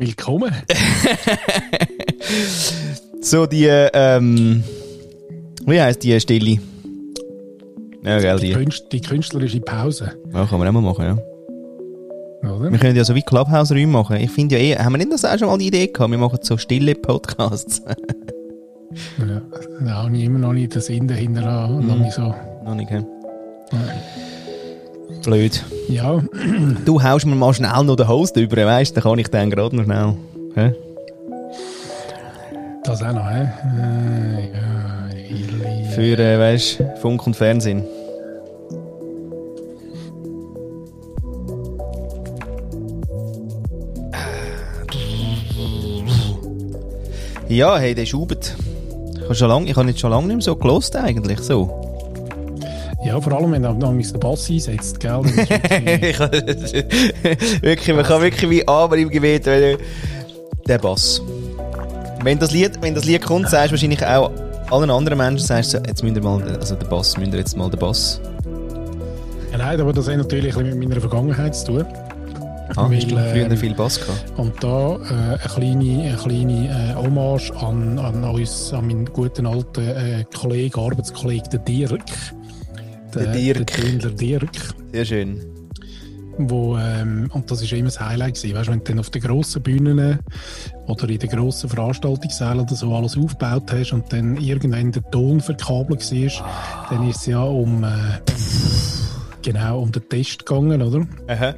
Willkommen. so, die, ähm, wie heisst die Stille? Ja, gell, Die, die. Künst, die künstlerische Pause. Ja, kann man auch mal machen, ja. Oder? Wir können ja so wie Clubhouse-Räume machen. Ich finde ja eh, haben wir nicht das auch schon mal die Idee gehabt? Wir machen so stille Podcasts. Ja, da habe ich immer noch nicht den Sinn dahinter. Mhm. Noch nicht so. Noch nicht, hä? Blöd. Ja, Du haust mir mal schnell noch den Host über, weißt du? Dann kann ich dann gerade noch schnell. Hä? das auch noch, hä? Äh, ja. Für, äh, weißt du, Funk und Fernsehen. Ja, hey, der schubert. Ich habe schon lange, ich habe nicht schon lange nicht mehr so gelost eigentlich, so. Ja, vor allem, wenn noch den Bass einsetzt, gell? dann wirklich- man kann wirklich wie aber im Gebet, wenn der Bass. Wenn das Lied, wenn das Lied kommt, sagst du wahrscheinlich auch allen anderen Menschen, sagst du, jetzt ihr mal, also der Bass, müsst ihr jetzt mal den Bass. ja, nein, aber das hat natürlich mit meiner Vergangenheit zu tun. Ah, Weil, früher viel Bass gehabt? Und da äh, eine kleine, eine kleine äh, Hommage an, an uns, an meinen guten alten äh, Kollegen, Arbeitskollegen, den Dirk. Der Dirk. Der Tündler Dirk. Sehr schön. Wo, ähm, und das war immer das Highlight. Gewesen, weißt, wenn du dann auf den grossen Bühnen oder in den grossen Veranstaltungssälen oder so alles aufgebaut hast und dann irgendwann der Ton verkabelt war, dann ist es ja um, äh, genau, um den Test gegangen, oder? Aha.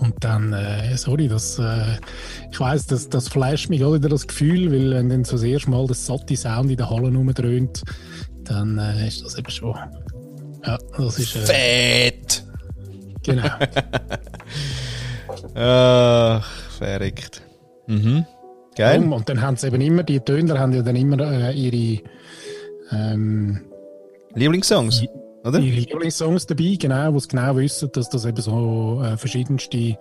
Und dann, äh, sorry, das, äh, ich weiss, das, das flasht mich auch wieder das Gefühl, weil wenn dann so das erste Mal das satte Sound in der Halle rumdröhnt, dann äh, ist das eben schon. Ja, das ist. Äh, Fett! genau. Ach, verrückt. Mhm. Geil. Um, und dann haben sie eben immer, die Töner haben ja dann immer äh, ihre, ähm, Lieblingssongs, oder? ihre Lieblingssongs dabei, genau, wo sie genau wissen, dass das eben so äh, verschiedenste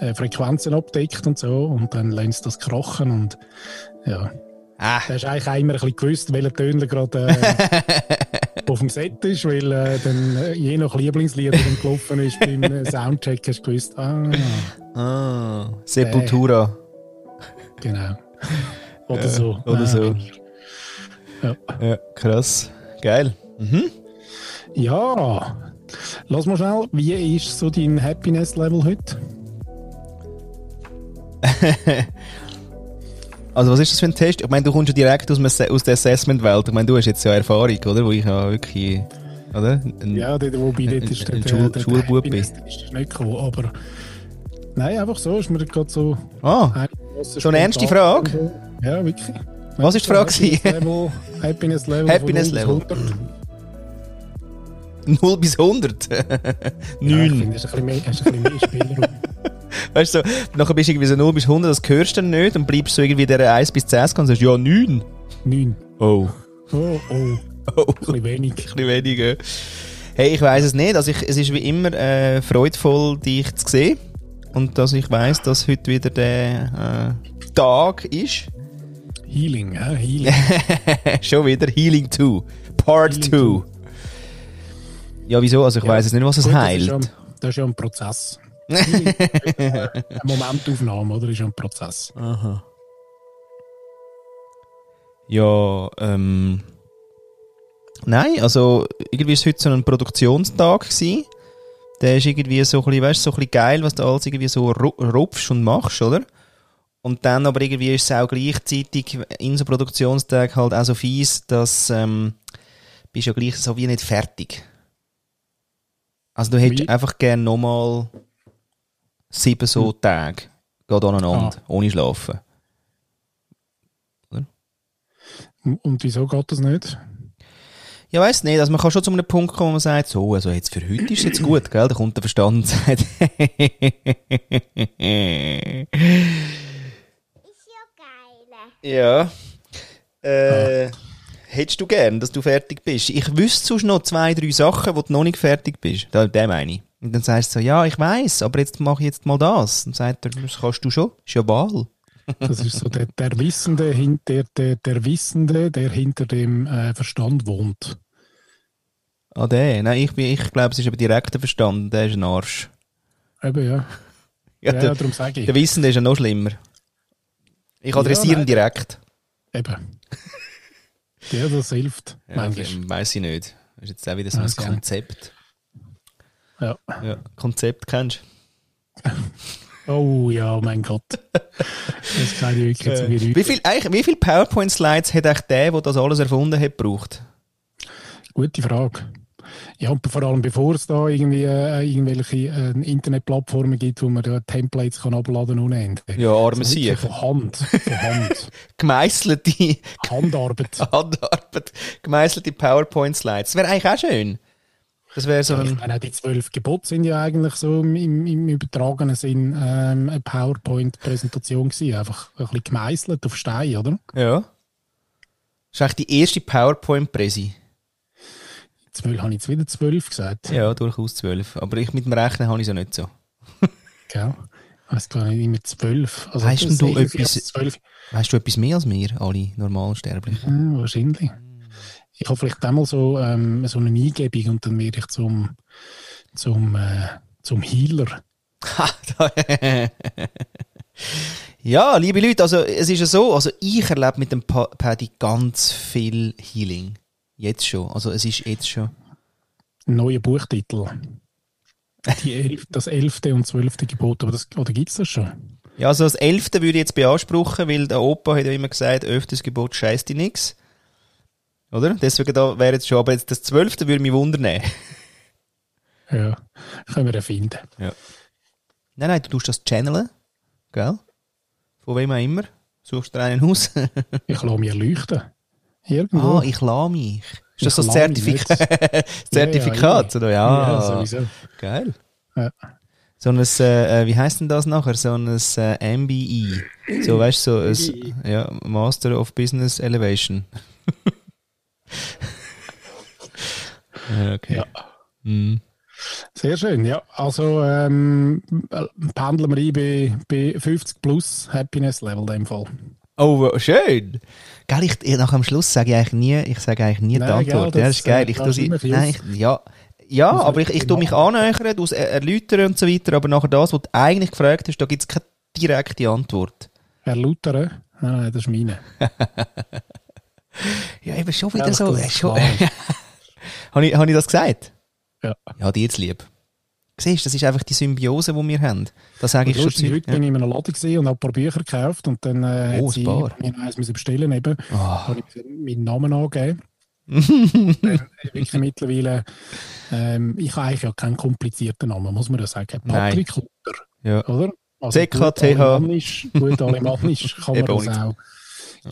äh, Frequenzen abdeckt und so. Und dann lassen sie das krachen und ja. Ah, Da hast du eigentlich auch immer ein bisschen gewusst, welcher Töner gerade äh, auf dem Set ist, weil äh, dann äh, je nach Lieblingslied, das gelaufen ist beim äh, Soundcheck, hast du gewusst, ah, ah, Sepultura. genau. Oder so. oder so. Ja. Ja, krass. Geil. Mhm. Ja, lass mal schnell, wie ist so dein Happiness-Level heute? Also was ist das für ein Test? Ich meine, du kommst ja direkt aus, aus der Assessment-Welt. Ich meine, du hast jetzt ja Erfahrung, oder? Wo ich ja wirklich, oder? Ein- Ja, dort, wobei Ein- dort ist ein der, Schul- der, Schulbub der ist nicht gekommen, aber nein, einfach so ist mir gerade so Ah, ein So eine ernste Frage? Ja, wirklich. Was ist die Frage? Happiness Level, Happiness Level, 0 Level. bis 100. 0 bis 100. Ja, ich 9. finde, das ist ein bisschen mehr, hast ein bisschen mehr Spielraum. weißt du, so, nachher bist du irgendwie so 0 bis 100, das hörst du dann nicht und bleibst so irgendwie der 1 bis 10 und sagst, ja, 9. 9. Oh. Oh, oh, ein Oh. bisschen wenig. Ein bisschen weniger. Hey, ich weiß es nicht. Also ich, es ist wie immer äh, freudvoll, dich zu sehen. Und dass ich weiß, dass heute wieder der äh, Tag ist. Healing, ja, Healing. Schon wieder Healing 2. Part Healing 2. Ja, wieso? Also ich Ja, weiß jetzt nicht, was es Gut, heilt. Das ist, ja, das ist ja ein Prozess. Eine Momentaufnahme, oder? Ist ja ein Prozess. Aha. Ja, ähm. Nein, also irgendwie ist heute so ein Produktionstag gewesen. Der ist irgendwie so ein bisschen, weißt, so ein bisschen geil, was du alles irgendwie so ru- rupfst und machst, oder? Und dann aber irgendwie ist es auch gleichzeitig in so Produktionstag halt auch so fies, dass ähm, bist ja gleich so wie nicht fertig. Also du hättest Wie? einfach gerne nochmal sieben so Tage, geht aneinander, ohne schlafen. Und wieso geht das nicht? Ja, weiss nicht. Also man kann schon zu einem Punkt kommen, wo man sagt, so, also jetzt für heute ist es jetzt gut, gell? Da kommt der Verstand und sagt, ja. Äh, hättest du gern, dass du fertig bist? Ich wüsste sonst noch zwei, drei Sachen, wo du noch nicht fertig bist. Da, der meine ich. Und dann sagst du so, ja, ich weiß, aber jetzt mache ich jetzt mal das. Und sagt er, das kannst du schon. Ist ja Wahl. Das ist so der, der Wissende, der, der, der Wissende, der hinter dem äh, Verstand wohnt. Ah, der. Nein, ich, bin- ich glaube, es ist aber direkt der Verstand. Der ist ein Arsch. Eben, ja. Ja, Ja, der, darum sage ich. der Wissende ist ja noch schlimmer. Ich adressiere Ja, ihn direkt. Eben. Ja, das hilft. Ja, manchmal. Weiss ich nicht. Das ist jetzt auch wieder so ein. Konzept. Ja. Ja, Konzept kennst Oh ja, mein Gott. Das kann ich wirklich zu du? mir Wie viel, wie viele PowerPoint-Slides hat eigentlich der, der das alles erfunden hat, gebraucht? Gute Frage. Ja, und vor allem bevor es da irgendwie äh, irgendwelche äh, Internetplattformen gibt, wo man da Templates kann abladen ohne Ende. Ja, arme Also Sieg. Von Hand. Von Hand. Gemeisselte Handarbeit. Handarbeit, gemeisselte PowerPoint-Slides. Das wäre eigentlich auch schön. Das wäre so Ja, ich ein... meine, auch die zwölf Gebote sind ja eigentlich so im, im, im übertragenen Sinn ähm, eine PowerPoint-Präsentation gewesen. Einfach ein bisschen gemeißelt auf Stein, oder? Ja. Das ist eigentlich die erste PowerPoint-Präsi. Zwölf habe ich jetzt wieder zwölf gesagt. Ja, durchaus zwölf. Aber ich mit dem Rechnen habe ich es ja nicht so. Gell? Ich weiß gar nicht, immer zwölf. Also Weißt du ich etwas-. Weißt du etwas mehr als wir, alle Normalsterblichen? Ja, wahrscheinlich. Ich habe vielleicht einmal so, ähm, so eine Eingebung und dann werde ich zum, zum, äh, zum Healer. Ja, liebe Leute, also es ist ja so, also ich erlebe mit dem Pa- Paddy ganz viel Healing. Jetzt schon. Also es ist jetzt schon. Neuer Buchtitel. Elf, das elfte und zwölfte Gebot. Aber das, oder gibt es das schon? Ja, also das elfte würde ich jetzt beanspruchen, weil der Opa hat ja immer gesagt, öftes Gebot scheißt die nix. Oder? Deswegen da wäre jetzt schon, aber jetzt das zwölfte würde mich wundern. Ja, können wir erfinden. Nein, nein, du tust das channeln, gell? Von wem auch immer. Suchst dir einen aus. Ich lasse mich erleuchten. Irgendwo. ah, ich lasse mich. Ist das so das lasse mich Zertifikat? Ja, ja, Zertifikat, oder? Ja, ja sowieso. geil. Ja. So ein, äh, äh, wie heißt denn das nachher? So ein äh, MBE. So, weißt du, so ein ja, Master of Business Elevation. okay. Ja. Mhm. Sehr schön, ja. Also ähm, äh, pendeln wir ein bei, bei 50 plus Happiness Level in dem Fall. Oh, schön. Geil, ich, ich, nach am Schluss sage ich eigentlich nie, ich sage eigentlich nie die Nein, gell, Antwort. ja, das das, ist geil. äh, Ich tu kannst sie, du immer ein nein, ich, ja, ja, aber ich, ich tu mich annähern, du erläutern und so weiter, aber nachher das, was du eigentlich gefragt hast, da gibt es keine direkte Antwort. Erläutern? Nein, nein, das ist meine. Ja, eben schon wieder Einfach, so. äh, Schon, habe, ich, habe ich das gesagt? Ja. Ja, dir jetzt lieb. Siehst das ist einfach die Symbiose, die wir haben. Das sage ich schon zu. heute bin ich in einem Laden gesehen und habe ein paar Bücher gekauft und dann äh, Oh, hat sie mir eins müssen bestellen eben. Ah. habe ich meinen Namen angegeben. Wirklich mittlerweile, ähm, ich habe eigentlich ja keinen komplizierten Namen, muss man ja sagen. Nein. Patrick Luther, Ja. oder? Also CKTH. Gut alemannisch, kann man das auch.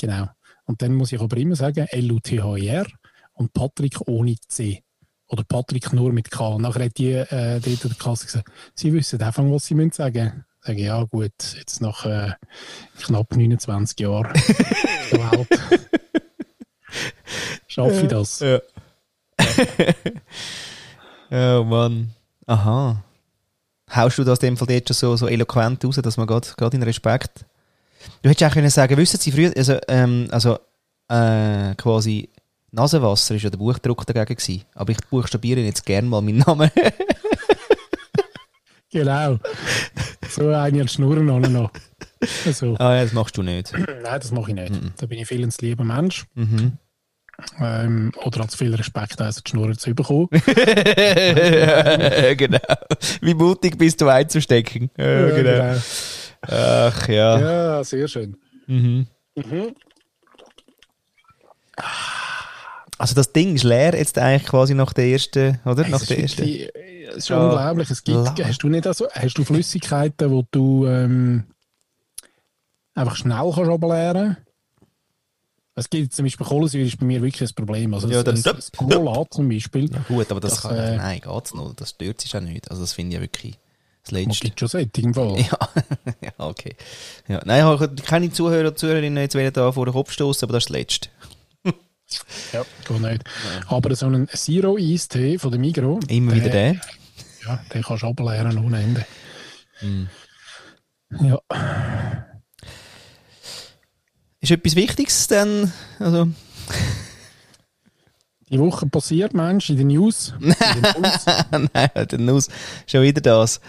Genau. Und dann muss ich aber immer sagen, L-U-T-H-I-R und Patrick ohne C. Oder Patrick nur mit K. Und nachher hat die äh, der Kasse gesagt, sie wissen einfach, was sie müssen sagen. Sage ja gut, jetzt nach äh, knapp 29 Jahren der Welt schaffe ich das. Ja. oh Mann. Aha. Haust du das in dem Fall jetzt schon so, so eloquent raus, dass man gerade in Respekt. Du hättest auch können sagen, wissen Sie früher, also, ähm, also äh, quasi Nasenwasser ist ja der Buchdruck dagegen gewesen. Aber ich buchstabiere jetzt gerne mal meinen Namen. Genau. So eine als Schnurren auch noch. Also, ah ja, das machst du nicht. nein, das mache ich nicht. Da bin ich viel ein lieber Mensch. Mhm. Ähm, oder hat viel Respekt, also die Schnurren zu bekommen. genau. Wie mutig bist du einzustecken. Ja, genau. Ach ja. Ja, sehr schön. Mhm. Mhm. Also das Ding ist leer jetzt eigentlich quasi nach der ersten, oder? Es nach ist der ersten. Es ist Ja. unglaublich. Es gibt, hast du nicht also, hast du Flüssigkeiten, wo du ähm, einfach schnell kannst ableeren Es gibt zum Beispiel Kohlensäure ist bei mir wirklich ein Problem. Also Ja, das, das Cola zum Beispiel, Ja, gut, aber das, Das, kann, äh, nein, geht's noch. Das stört sich auch nicht. Also das finde ich ja wirklich das Letzte. schon solche im Fall. Ja, ja, okay. Ja, nein, ich habe keine Zuhörer und Zuhörerinnen jetzt wollen da vor den Kopf stoßen, aber das ist das Letzte. Ja, geht nicht. Aber so einen Zero Eis Tee von der Migro, Immer wieder der. ja, den kannst du ableeren ohne Ende. Hm. Ja, Ist etwas Wichtiges denn? Also, die Woche passiert, Mensch, in den News. In den News. nein, der Nuss, schon wieder das.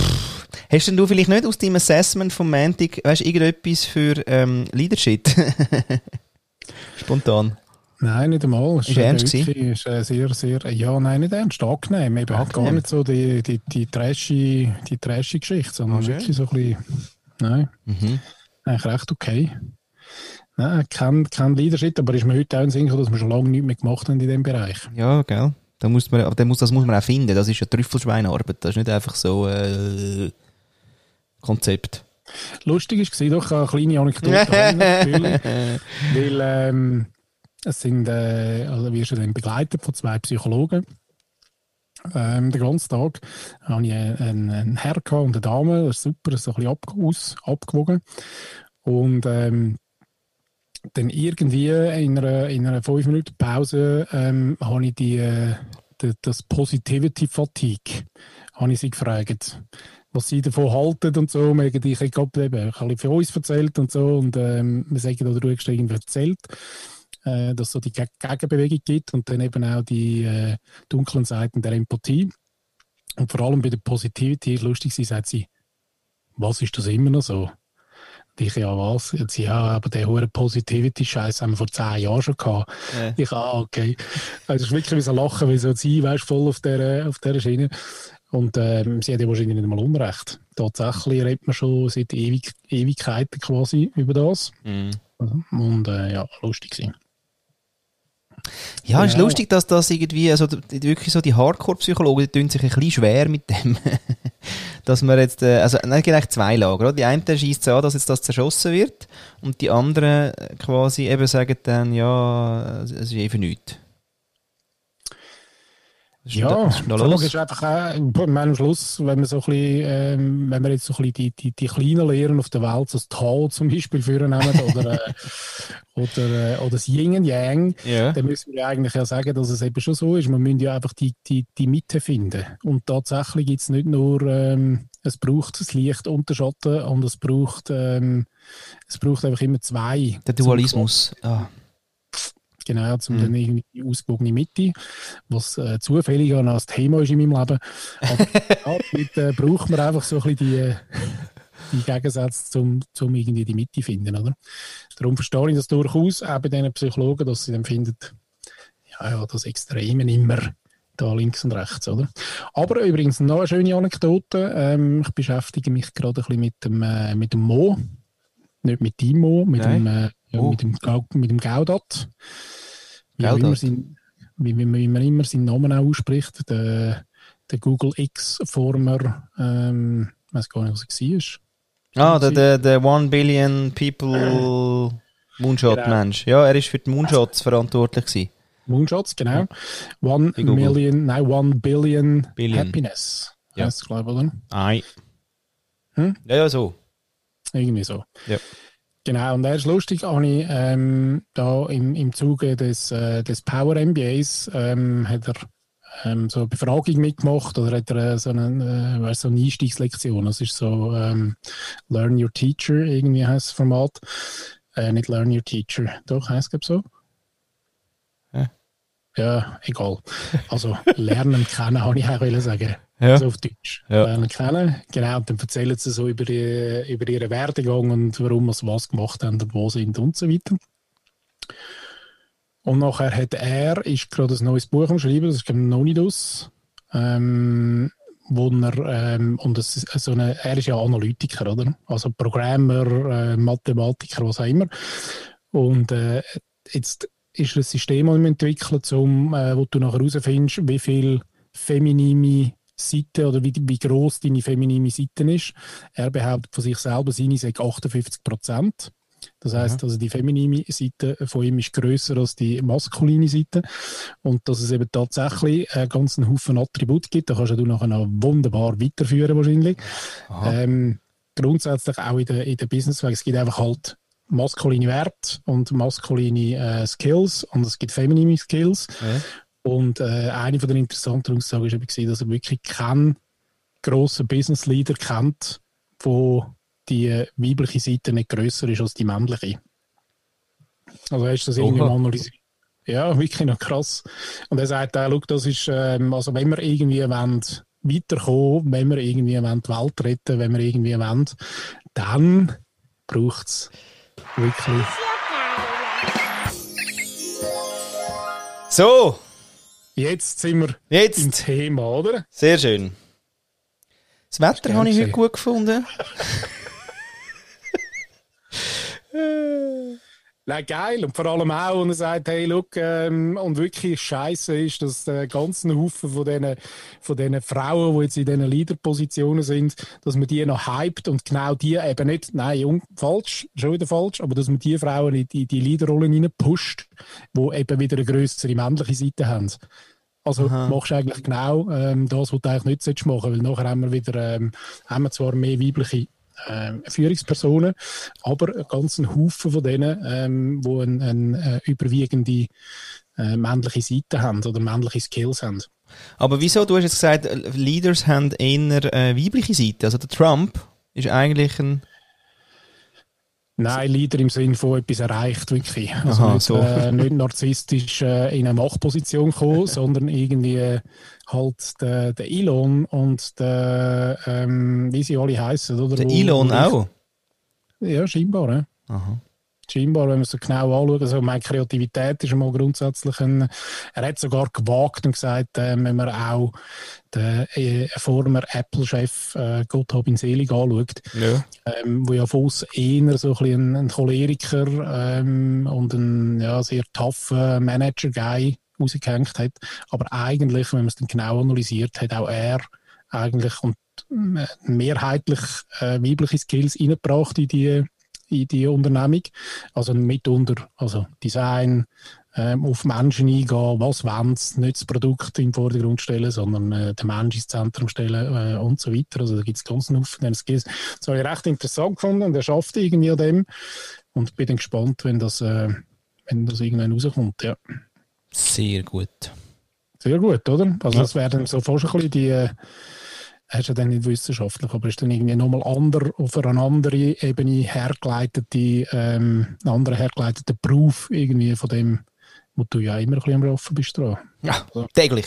Pff. Hast denn du vielleicht nicht aus deinem Assessment vom Mantic, weißt du, irgendetwas für ähm, Leadership? Spontan. Nein, nicht einmal. Ist ernst wirklich, ist sehr, sehr, ja, nein, nicht ernst, angenehm. Eben angenehm. gar nicht so die, die, die trashy, die trashy Geschichte, sondern okay. wirklich so ein bisschen, nein, mhm. eigentlich recht okay. Nein, kein, kein Leadership, aber ist mir heute auch ein Sinn, dass wir schon lange nichts mehr gemacht haben in diesem Bereich. Ja, gell. Da muss man, aber muss, das muss man auch finden. Das ist ja Trüffelschweinarbeit. Das ist nicht einfach so äh, Konzept. Lustig war doch eine kleine Anekdote, weil ähm, es sind, äh, also wir sind begleitet von zwei Psychologen. Ähm, den ganzen Tag hatte ich einen, einen Herr und eine Dame, das ist super, so ein bisschen ab, aus, abgewogen. Und ähm, dann irgendwie in einer, in einer 5 Minuten Pause ähm, habe ich die, äh, die, das Positivity Fatigue habe ich sie gefragt, was sie davon halten und so. Wir haben, ich habe von uns erzählt und so und ähm, wir sagen, oder du hast irgendwie erzählt, äh, dass es so die Gegenbewegung gibt und dann eben auch die äh, dunklen Seiten der Empathie. Und vor allem bei der Positivity ist lustig, sie sagt sie, was ist das immer noch so? Ich, ja, was? Jetzt, ja, aber der hohe Positivity-Scheiß haben wir vor zehn Jahren schon gehabt. Ja. Ich, ah, okay. Also, es ist wirklich wie so Lachen, wie so sie, weißt voll auf dieser, auf dieser Schiene. Und ähm, sie hat ja wahrscheinlich nicht mal Unrecht. Tatsächlich redet man schon seit Ewig Ewigkeiten quasi über das. Mhm. Und äh, ja, lustig sein. Ja, genau. ist lustig, dass das irgendwie, also wirklich so die Hardcore-Psychologen, die tun sich ein bisschen schwer mit dem, dass man jetzt, äh, also, nein, eigentlich zwei Lager, oder? Die einen schießt an, dass jetzt das zerschossen wird, und die anderen quasi eben sagen dann, ja, es ist einfach nichts. Ja, die Frage ist einfach auch, am Schluss, wenn man so ein bisschen, ähm, wenn wir jetzt so ein bisschen die, die, die kleinen Lehren auf der Welt, so das Tao zum Beispiel führen oder, äh, oder, äh, oder das Yin und Yang, yeah. dann müssen wir eigentlich ja sagen, dass es eben schon so ist. Man müssen ja einfach die, die, die Mitte finden. Und tatsächlich gibt es nicht nur, ähm, es braucht das Licht und den Schatten und es braucht, ähm, es braucht einfach immer zwei. Der Dualismus. Ah. Genau, zum mhm. dann irgendwie die ausgewogene Mitte, was äh, zufällig auch als Thema ist in meinem Leben. Aber ja, mit, äh, braucht man einfach so ein bisschen die, äh, die Gegensätze, um, um irgendwie die Mitte zu finden, oder? Darum verstehe ich das durchaus, auch bei diesen Psychologen, dass sie dann finden, ja, ja, das Extreme immer da links und rechts, oder? Aber übrigens noch eine schöne Anekdote. Ähm, ich beschäftige mich gerade ein bisschen mit dem, äh, mit dem Mo. Nicht mit dem Mo, mit Nein. dem äh, ja, oh. mit, dem, mit dem Gaudat. Wie, Immer sein, wie, wie, wie, man immer seinen Namen auch ausspricht. Der, der Google X-Former, ähm, ich weiß gar nicht, was er war. Ah, der, der, der One Billion People Moonshot-Mensch. Genau. Ja, er ist für die Moonshots verantwortlich gewesen. Moonshots, genau. One Million, nein, One Billion, Billion. Happiness. Ja. Heißt glaube ich, oder? Nein. Hm? Ja, ja, so. Irgendwie so. Ja. Genau, und er ist lustig, ich ähm, da im, im Zuge des, äh, des Power MBAs ähm, hat er ähm, so eine Befragung mitgemacht oder hat er äh, so, eine, äh, so eine Einstiegslektion. Das ist so ähm, Learn Your Teacher, irgendwie heißt das Format. Äh, nicht Learn Your Teacher, doch, heißt es so. Ja. ja, egal. Also lernen kennen, habe ich auch sagen. Ja. Also auf Deutsch. Ja. Lernen kennen. Genau, und dann erzählen sie so über, die, über ihren Werdegang und warum sie was gemacht haben und wo sind und so weiter. Und nachher hat er, ist gerade ein neues Buch am Schreiben, das ist aus, ähm, wo er, ähm, und das ist so eine, er ist ja Analytiker, oder? Also Programmer, äh, Mathematiker, was auch immer. Und äh, jetzt ist ein System entwickelt, um, äh, wo du nachher herausfindest, wie viel feminine Seite oder wie, wie groß deine feminine Seite ist. Er behauptet von sich selber, seine sei 58 Prozent. Das heißt, also die feminine Seite von ihm ist größer als die maskuline Seite und dass es eben tatsächlich einen ganzen Haufen Attribute gibt. Da kannst du nachher noch wunderbar weiterführen wahrscheinlich. Ähm, grundsätzlich auch in der, in der Businesswelt. Es gibt einfach halt maskuline Werte und maskuline äh, Skills und es gibt feminine Skills. Ja. Und äh, eine von den interessanten Aussagen war eben, dass er wirklich keinen grossen Business Leader kennt, wo die weibliche Seite nicht grösser ist als die männliche. Also hast du das irgendwie mal analysiert? Ja, wirklich noch krass. Und er sagt auch, das ist, ähm, also wenn wir irgendwie wollen, weiterkommen, wenn wir irgendwie die Welt retten wenn wir irgendwie wollen, dann braucht es wirklich. So, Jetzt sind wir jetzt. im Thema, oder? Sehr schön. Das Wetter habe ich heute gut gefunden. Nein, geil. Und vor allem auch, wenn er sagt, hey, look, ähm, und wirklich scheiße ist, dass der ganzen Haufen von diesen, von diesen Frauen, die jetzt in diesen Leaderpositionen sind, dass man die noch hypt und genau die eben nicht, nein, falsch, schon wieder falsch, aber dass man die Frauen in die, die Leaderrollen rein pusht, die eben wieder eine größere männliche Seite haben. Also Aha. machst du eigentlich genau ähm, das, was du eigentlich nicht solltest machen weil nachher haben wir wieder ähm, haben wir zwar mehr weibliche ähm, Führungspersonen, aber einen ganzen Haufen von denen, ähm, die eine, eine äh, überwiegende äh, männliche Seite haben oder männliche Skills haben. Aber wieso? Du hast jetzt gesagt, Leaders haben eher äh, weibliche Seite. Also der Trump ist eigentlich ein. Nein, Leader im Sinn von etwas erreicht, wirklich. Also Aha, nicht, so. äh, nicht narzisstisch äh, in eine Machtposition kommen, sondern irgendwie äh, halt der, der Elon und der, ähm, wie sie alle heißen, oder? Der Wo- Elon wo- auch. Ja, scheinbar, ja. Aha. scheinbar, wenn man es so genau anschaut. Also meine Kreativität ist einmal grundsätzlich ein, er hat sogar gewagt und gesagt, äh, wenn man auch den äh, former Apple-Chef äh, Gott hab ihn selig anschaut, Ja. ähm, wo ja von eher so ein, ein, ein Choleriker ähm, und ein ja, sehr tougher Manager-Guy rausgehängt hat. Aber eigentlich, wenn man es dann genau analysiert, hat auch er eigentlich und äh, mehrheitlich äh, weibliche Skills reingebracht in die, in die Unternehmung. Also mitunter, also Design, ähm, auf Menschen eingehen, was wollen sie, nicht das Produkt im Vordergrund stellen, sondern äh, den Menschen ins Zentrum stellen äh, und so weiter. Also da gibt es ganz viele von Skills. Das habe ich recht interessant gefunden und er schafft irgendwie an dem und bin dann gespannt, wenn das, äh, wenn das irgendwann rauskommt. Ja. Sehr gut. Sehr gut, oder? Also Ja. das wäre dann so fast ein bisschen die, äh, ist ja dann nicht wissenschaftlich, aber ist dann irgendwie nochmal ander, auf eine andere Ebene hergeleitete, ähm, einen anderen hergeleiteten Beruf irgendwie von dem, wo du ja immer ein bisschen am Arbeiten bist dran. Ja, täglich.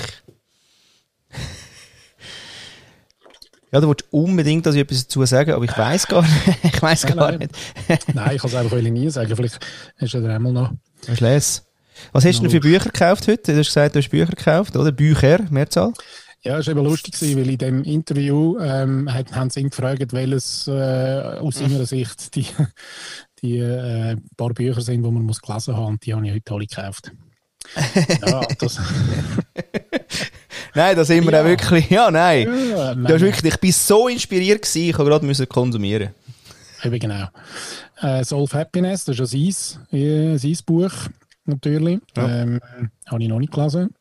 Ja, du wolltest unbedingt, dass ich etwas dazu sagen, aber ich weiß gar nicht. ich weiß Nein, gar nein. nicht. Nein, ich kann es einfach nie sagen. Vielleicht hast du ja einmal noch. Was lese? Was hast du denn für Bücher gekauft heute? Du hast gesagt, du hast Bücher gekauft, oder? Bücher, Mehrzahl? Ja, es war eben lustig, weil in dem Interview ähm, haben sie ihn gefragt, welches äh, aus seiner Sicht die, die äh, paar Bücher sind, die man muss gelesen haben. Und die habe ich heute alle gekauft. ja, das, Nein, da sind wir Ja. auch wirklich. Ja, nein. ja, Du hast wirklich, ich bin so inspiriert gewesen, ich habe gerade müssen konsumieren. Eben genau. Äh, Solve Happiness, das ist ja sein, äh, sein Buch, natürlich. Ja. Ähm, habe ich noch nicht gelesen.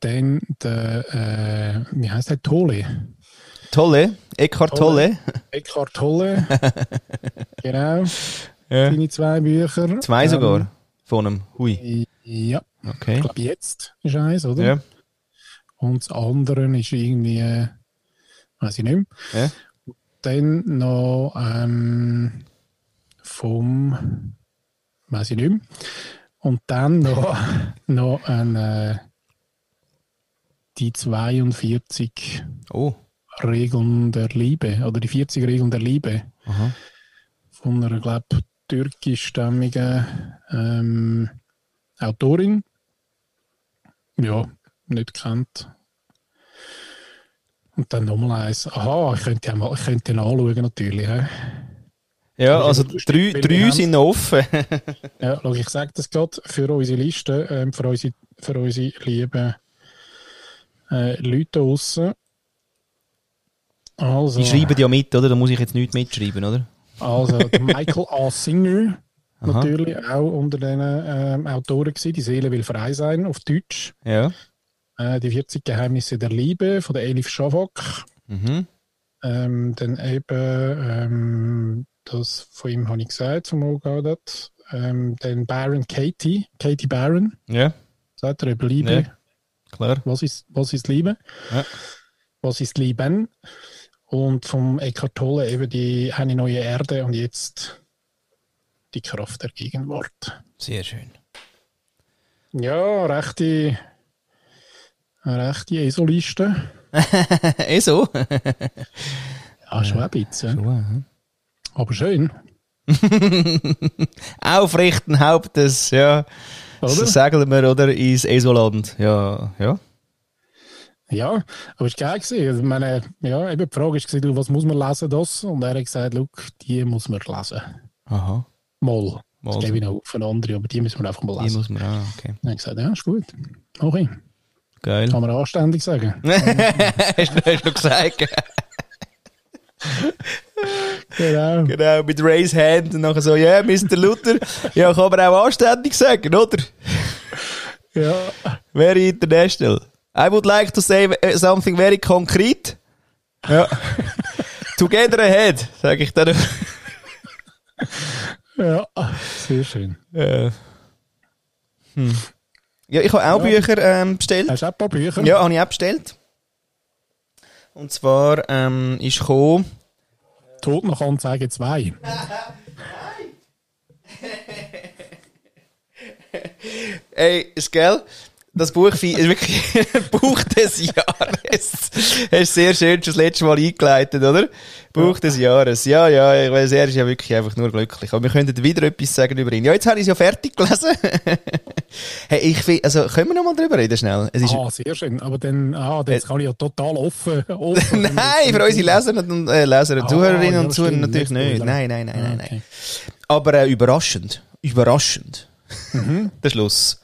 Dann der, äh, wie heißt der? Tolle. Tolle, Eckhart Tolle. Eckhart Tolle. genau. Ja. Seine zwei Bücher. Zwei Ähm, sogar. Von einem. Hui. Ja, Okay. ich glaube, jetzt ist eins, oder? Ja. Und das andere ist irgendwie, äh, weiß ich nicht mehr. Ja. Dann noch ähm, vom, weiß ich nicht mehr. Und dann noch, noch ein, äh, die 42 Oh. Regeln der Liebe oder die 40 Regeln der Liebe Aha. von einer, glaube türkischstämmigen ähm, Autorin. Ja, nicht kennt. Und dann nochmal eins. Aha, ich könnte ja mal, ich könnte anschauen natürlich. hä? Ja, also drei, drei sind offen. Ja, schau, ich sage das gerade für unsere Liste, ähm, für, unsere, für unsere lieben äh, Leute draussen. Also, Die schreiben ja mit, oder? Da muss ich jetzt nichts mitschreiben, oder? also Michael A. Singer, Aha. natürlich auch unter den ähm, Autoren gewesen. Die Seele will frei sein, auf Deutsch. Ja. Äh, die 40 Geheimnisse der Liebe von der Elif Shafak. Mhm. Ähm, dann eben, ähm, das von ihm habe ich gesagt, vom Ogadat. Ähm, dann Baron Katie, Katie Baron, Ja, sagt er über Liebe. Ja. klar. Was, ist, was ist Liebe? Ja. Was ist Lieben? Und vom Eckhart Tolle eben die eine neue Erde und jetzt die Kraft der Gegenwart. Sehr schön. Ja, rechte, rechte ESO-Liste. eh so? Ja, schon ein bisschen. Schon, Aber schön, Aufrichten Hauptes, ja. oder? Das sagen wir, oder? Ins ESO-Land. Ja, ja. Ja, aber es war geil. Also, meine, ja, eben die Frage war, was muss man lesen, das? Und er hat gesagt, look, die muss man lesen. Aha. Mal. Mal Das gebe ich noch eine andere, aber die müssen wir einfach mal Die lesen. muss man auch, okay. Dann habe ich gesagt, ja, ist gut. Okay, Geil. kann man anständig sagen. hast du du gesagt? genau. genau, mit Raise Hand und nachher so, ja, yeah, Mr. Luther. Ja, kann man auch anständig sagen, oder? Ja, Very international. I would like to say something very concrete. Ja. Together ahead, sage ich dann. ja, sehr schön. Äh. Hm. Ja, ich habe auch Ja. Bücher ähm, bestellt. Hast du auch ein paar Bücher? Ja, habe ich auch bestellt. Und zwar ähm, ist gekommen, Tod nach Anzeige 2. ey, ist gell? Das Buch ist wirklich Buch des Jahres. Hast du sehr schön schon das letzte Mal eingeleitet, oder? Buch des Jahres. Ja, ja, ich weiß, er ist ja wirklich einfach nur glücklich. Aber wir könnten wieder etwas sagen über ihn. Ja, jetzt habe ich es ja fertig gelesen. hey, ich finde, also, können wir noch mal drüber reden, schnell? Es ist, Ah, sehr schön. Aber dann, ah, das kann ich ja total offen. offen Nein, für unsere Leser und äh, Leser Ah, Zuhörerinnen ja, und Zuhörer natürlich nicht. Nein, nein, nein, nein, Ah, nein. Aber äh, überraschend. Überraschend. Der Schluss.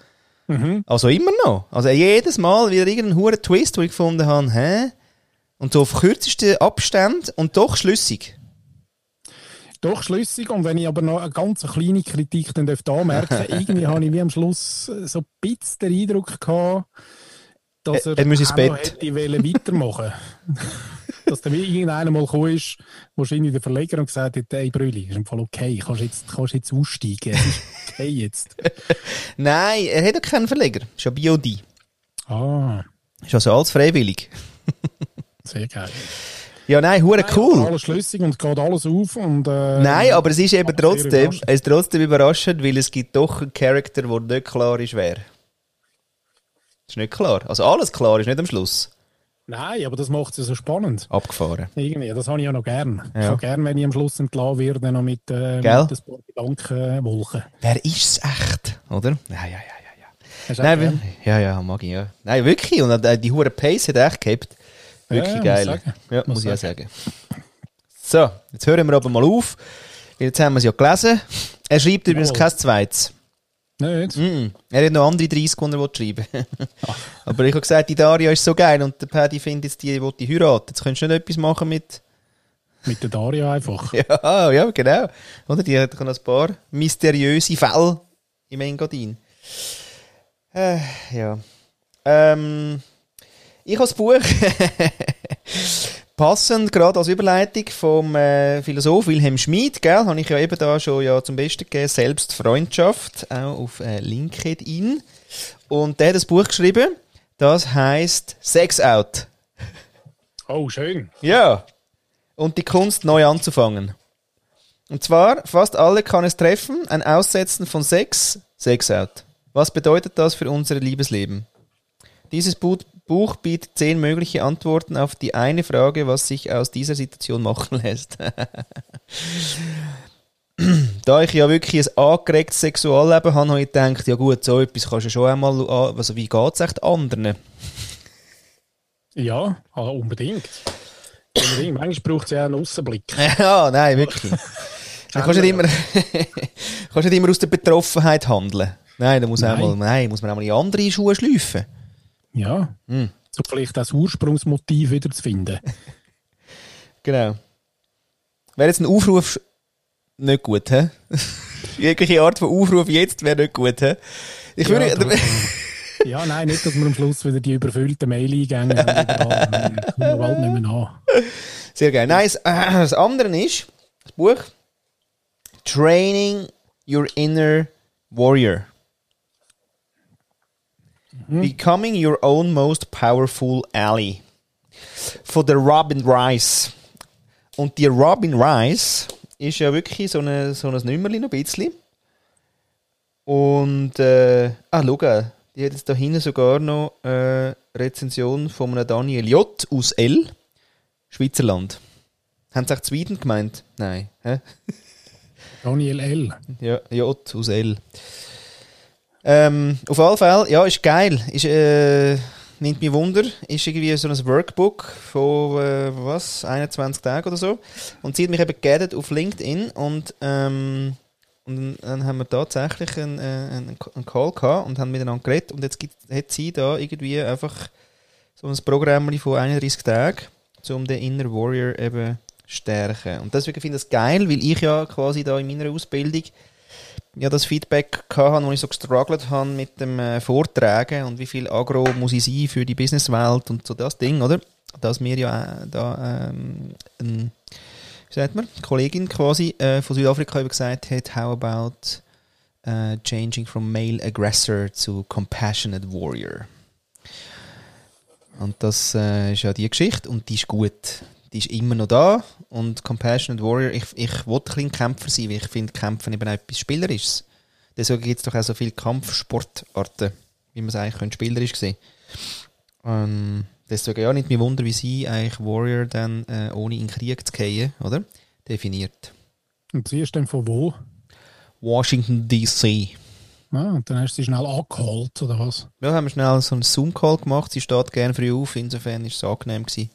Mhm. Also immer noch. Also jedes Mal wieder irgendein hoher Twist, wo ich gefunden habe, hä? Und so auf kürzesten Abstand und doch schlüssig. Doch schlüssig. Und wenn ich aber noch eine ganz kleine Kritik dann dürfte anmerken, irgendwie habe ich wie am Schluss so ein bisschen den Eindruck gehabt, dass Er- er, er muss ins Bett. hätte wollen weitermachen Dass dann wie irgendeiner mal gekommen ist, wahrscheinlich der Verleger und gesagt hat, hey Brülli, ist im Fall okay, kannst jetzt, kannst jetzt aussteigen, okay jetzt. Nein, er hat ja keinen Verleger. Ist ja BOD. Ah, Ist also alles freiwillig. sehr geil. Ja, nein, hure cool. Alles schlüssig und geht alles auf und äh, Nein, aber es ist eben trotzdem, es ist trotzdem überraschend, weil es gibt doch einen Charakter, der nicht klar ist, wer. Ist nicht klar. Also alles klar ist nicht am Schluss. Nein, aber das macht es ja so spannend. Abgefahren. Irgendwie, das habe ich ja noch gern. Ich Ja. habe gern, wenn ich am Schluss entlassen werde, noch mit, äh, mit ein paar Gedankenwolken. Wer ist es echt? Oder? Ja, ja, ja, ja. ja. Nein, gern? ja, ja, mag ich, ja. Nein, wirklich. Und äh, die hure Pace hat echt gehabt. Wirklich Ja, muss geil. sagen. Ja, Muss muss ich auch sagen. So, jetzt hören wir aber mal auf. Jetzt haben wir es ja gelesen. Er schreibt übrigens kein zweites. Nicht? Mm, er hat noch andere 30 die er schreiben Aber ich habe gesagt, die Daria ist so geil und der Paddy findet jetzt, die die heiraten. Jetzt könntest du nicht etwas machen mit... Mit der Daria einfach. Ja, ja, genau. Oder? Die hat noch ein paar mysteriöse Fälle im Engadin. Äh, ja. Ähm, ich habe das Buch passend gerade als Überleitung vom äh, Philosoph Wilhelm Schmid, gell, habe ich ja eben da schon ja zum Besten gegeben, Selbstfreundschaft, auch auf äh, LinkedIn. Und der hat das Buch geschrieben, das heißt Sex Out. Oh, schön. Ja. Und die Kunst neu anzufangen. Und zwar, fast alle kann es treffen, ein Aussetzen von Sex, Sex out. Was bedeutet das für unser Liebesleben? Dieses Bu Buch bietet zehn mögliche Antworten auf die eine Frage, was sich aus dieser Situation machen lässt. da ich ja wirklich ein angeregtes Sexualleben habe, habe ich gedacht, ja gut, so etwas kannst du schon einmal, an- also wie geht es echt anderen? Ja, ah, unbedingt. unbedingt. Manchmal braucht es ja auch einen Aussenblick. Ja, nein, wirklich. Du kannst nicht, immer, kannst nicht immer aus der Betroffenheit handeln. Nein, da muss, Nein. Auch mal, nein, muss man auch mal in andere Schuhe schleifen. Ja. Hm. So vielleicht das Ursprungsmotiv wieder zu finden. Genau. Wäre jetzt ein Aufruf nicht gut, hä? Jegliche Art von Aufruf jetzt wäre nicht gut, hä? Ich würde... Ja, ja, nein, nicht, dass wir am Schluss wieder die überfüllten Mail-Eingänge haben. überall. Bald nicht mehr nach. Sehr geil. Nein, das, äh, das andere ist, das Buch Training Your Inner Warrior. Becoming Your Own Most Powerful Ally. Von der Robin Rice. Und die Robin Rice ist ja wirklich so, eine, so ein Nummerli noch ein bisschen. Und, äh, ah, schau, Die hat jetzt da hinten sogar noch äh, Rezension von einem Daniel J. aus L. Schweizerland. Haben sie auch Sweden gemeint? Nein. Hä? Daniel L. Ja, J aus L. Ähm, auf alle Fälle, ja, ist geil. Ist, äh, nimmt mich Wunder. Ist irgendwie so ein Workbook von, äh, was, 21 Tagen oder so. Und sie hat mich eben geaddet auf LinkedIn und, ähm, und dann haben wir tatsächlich einen, äh, einen, einen Call gehabt und haben miteinander geredet und jetzt gibt, hat sie da irgendwie einfach so ein Programm von 31 Tagen, um den Inner Warrior eben stärken. Und deswegen finde ich das geil, weil ich ja quasi da in meiner Ausbildung ja das Feedback hatte, wo ich so gestruggelt habe mit dem äh, Vortragen und wie viel Agro muss ich sein für die Businesswelt und so das Ding, oder? Dass mir ja äh, da ähm, ein, wie sagt man, Kollegin quasi äh, von Südafrika gesagt hat, how about uh, changing from male aggressor to compassionate warrior. Und das äh, ist ja die Geschichte und die ist gut die ist immer noch da. Und Compassionate Warrior, ich, ich wollte ein Kämpfer sein, weil ich finde, Kämpfen eben auch etwas Spielerisches. Deswegen gibt es doch auch so viele Kampfsportarten, wie man es eigentlich könnte, spielerisch sehen ähm, Deswegen ja nicht mehr Wunder, wie sie eigentlich Warrior dann äh, ohne in den Krieg zu gehen, oder? Definiert. Und sie ist dann von wo? Washington D.C. Ah, und dann hast du sie schnell angeholt, oder was? Ja, haben wir schnell so einen Zoom-Call gemacht. Sie steht gerne früh auf, insofern war es angenehm. Gewesen.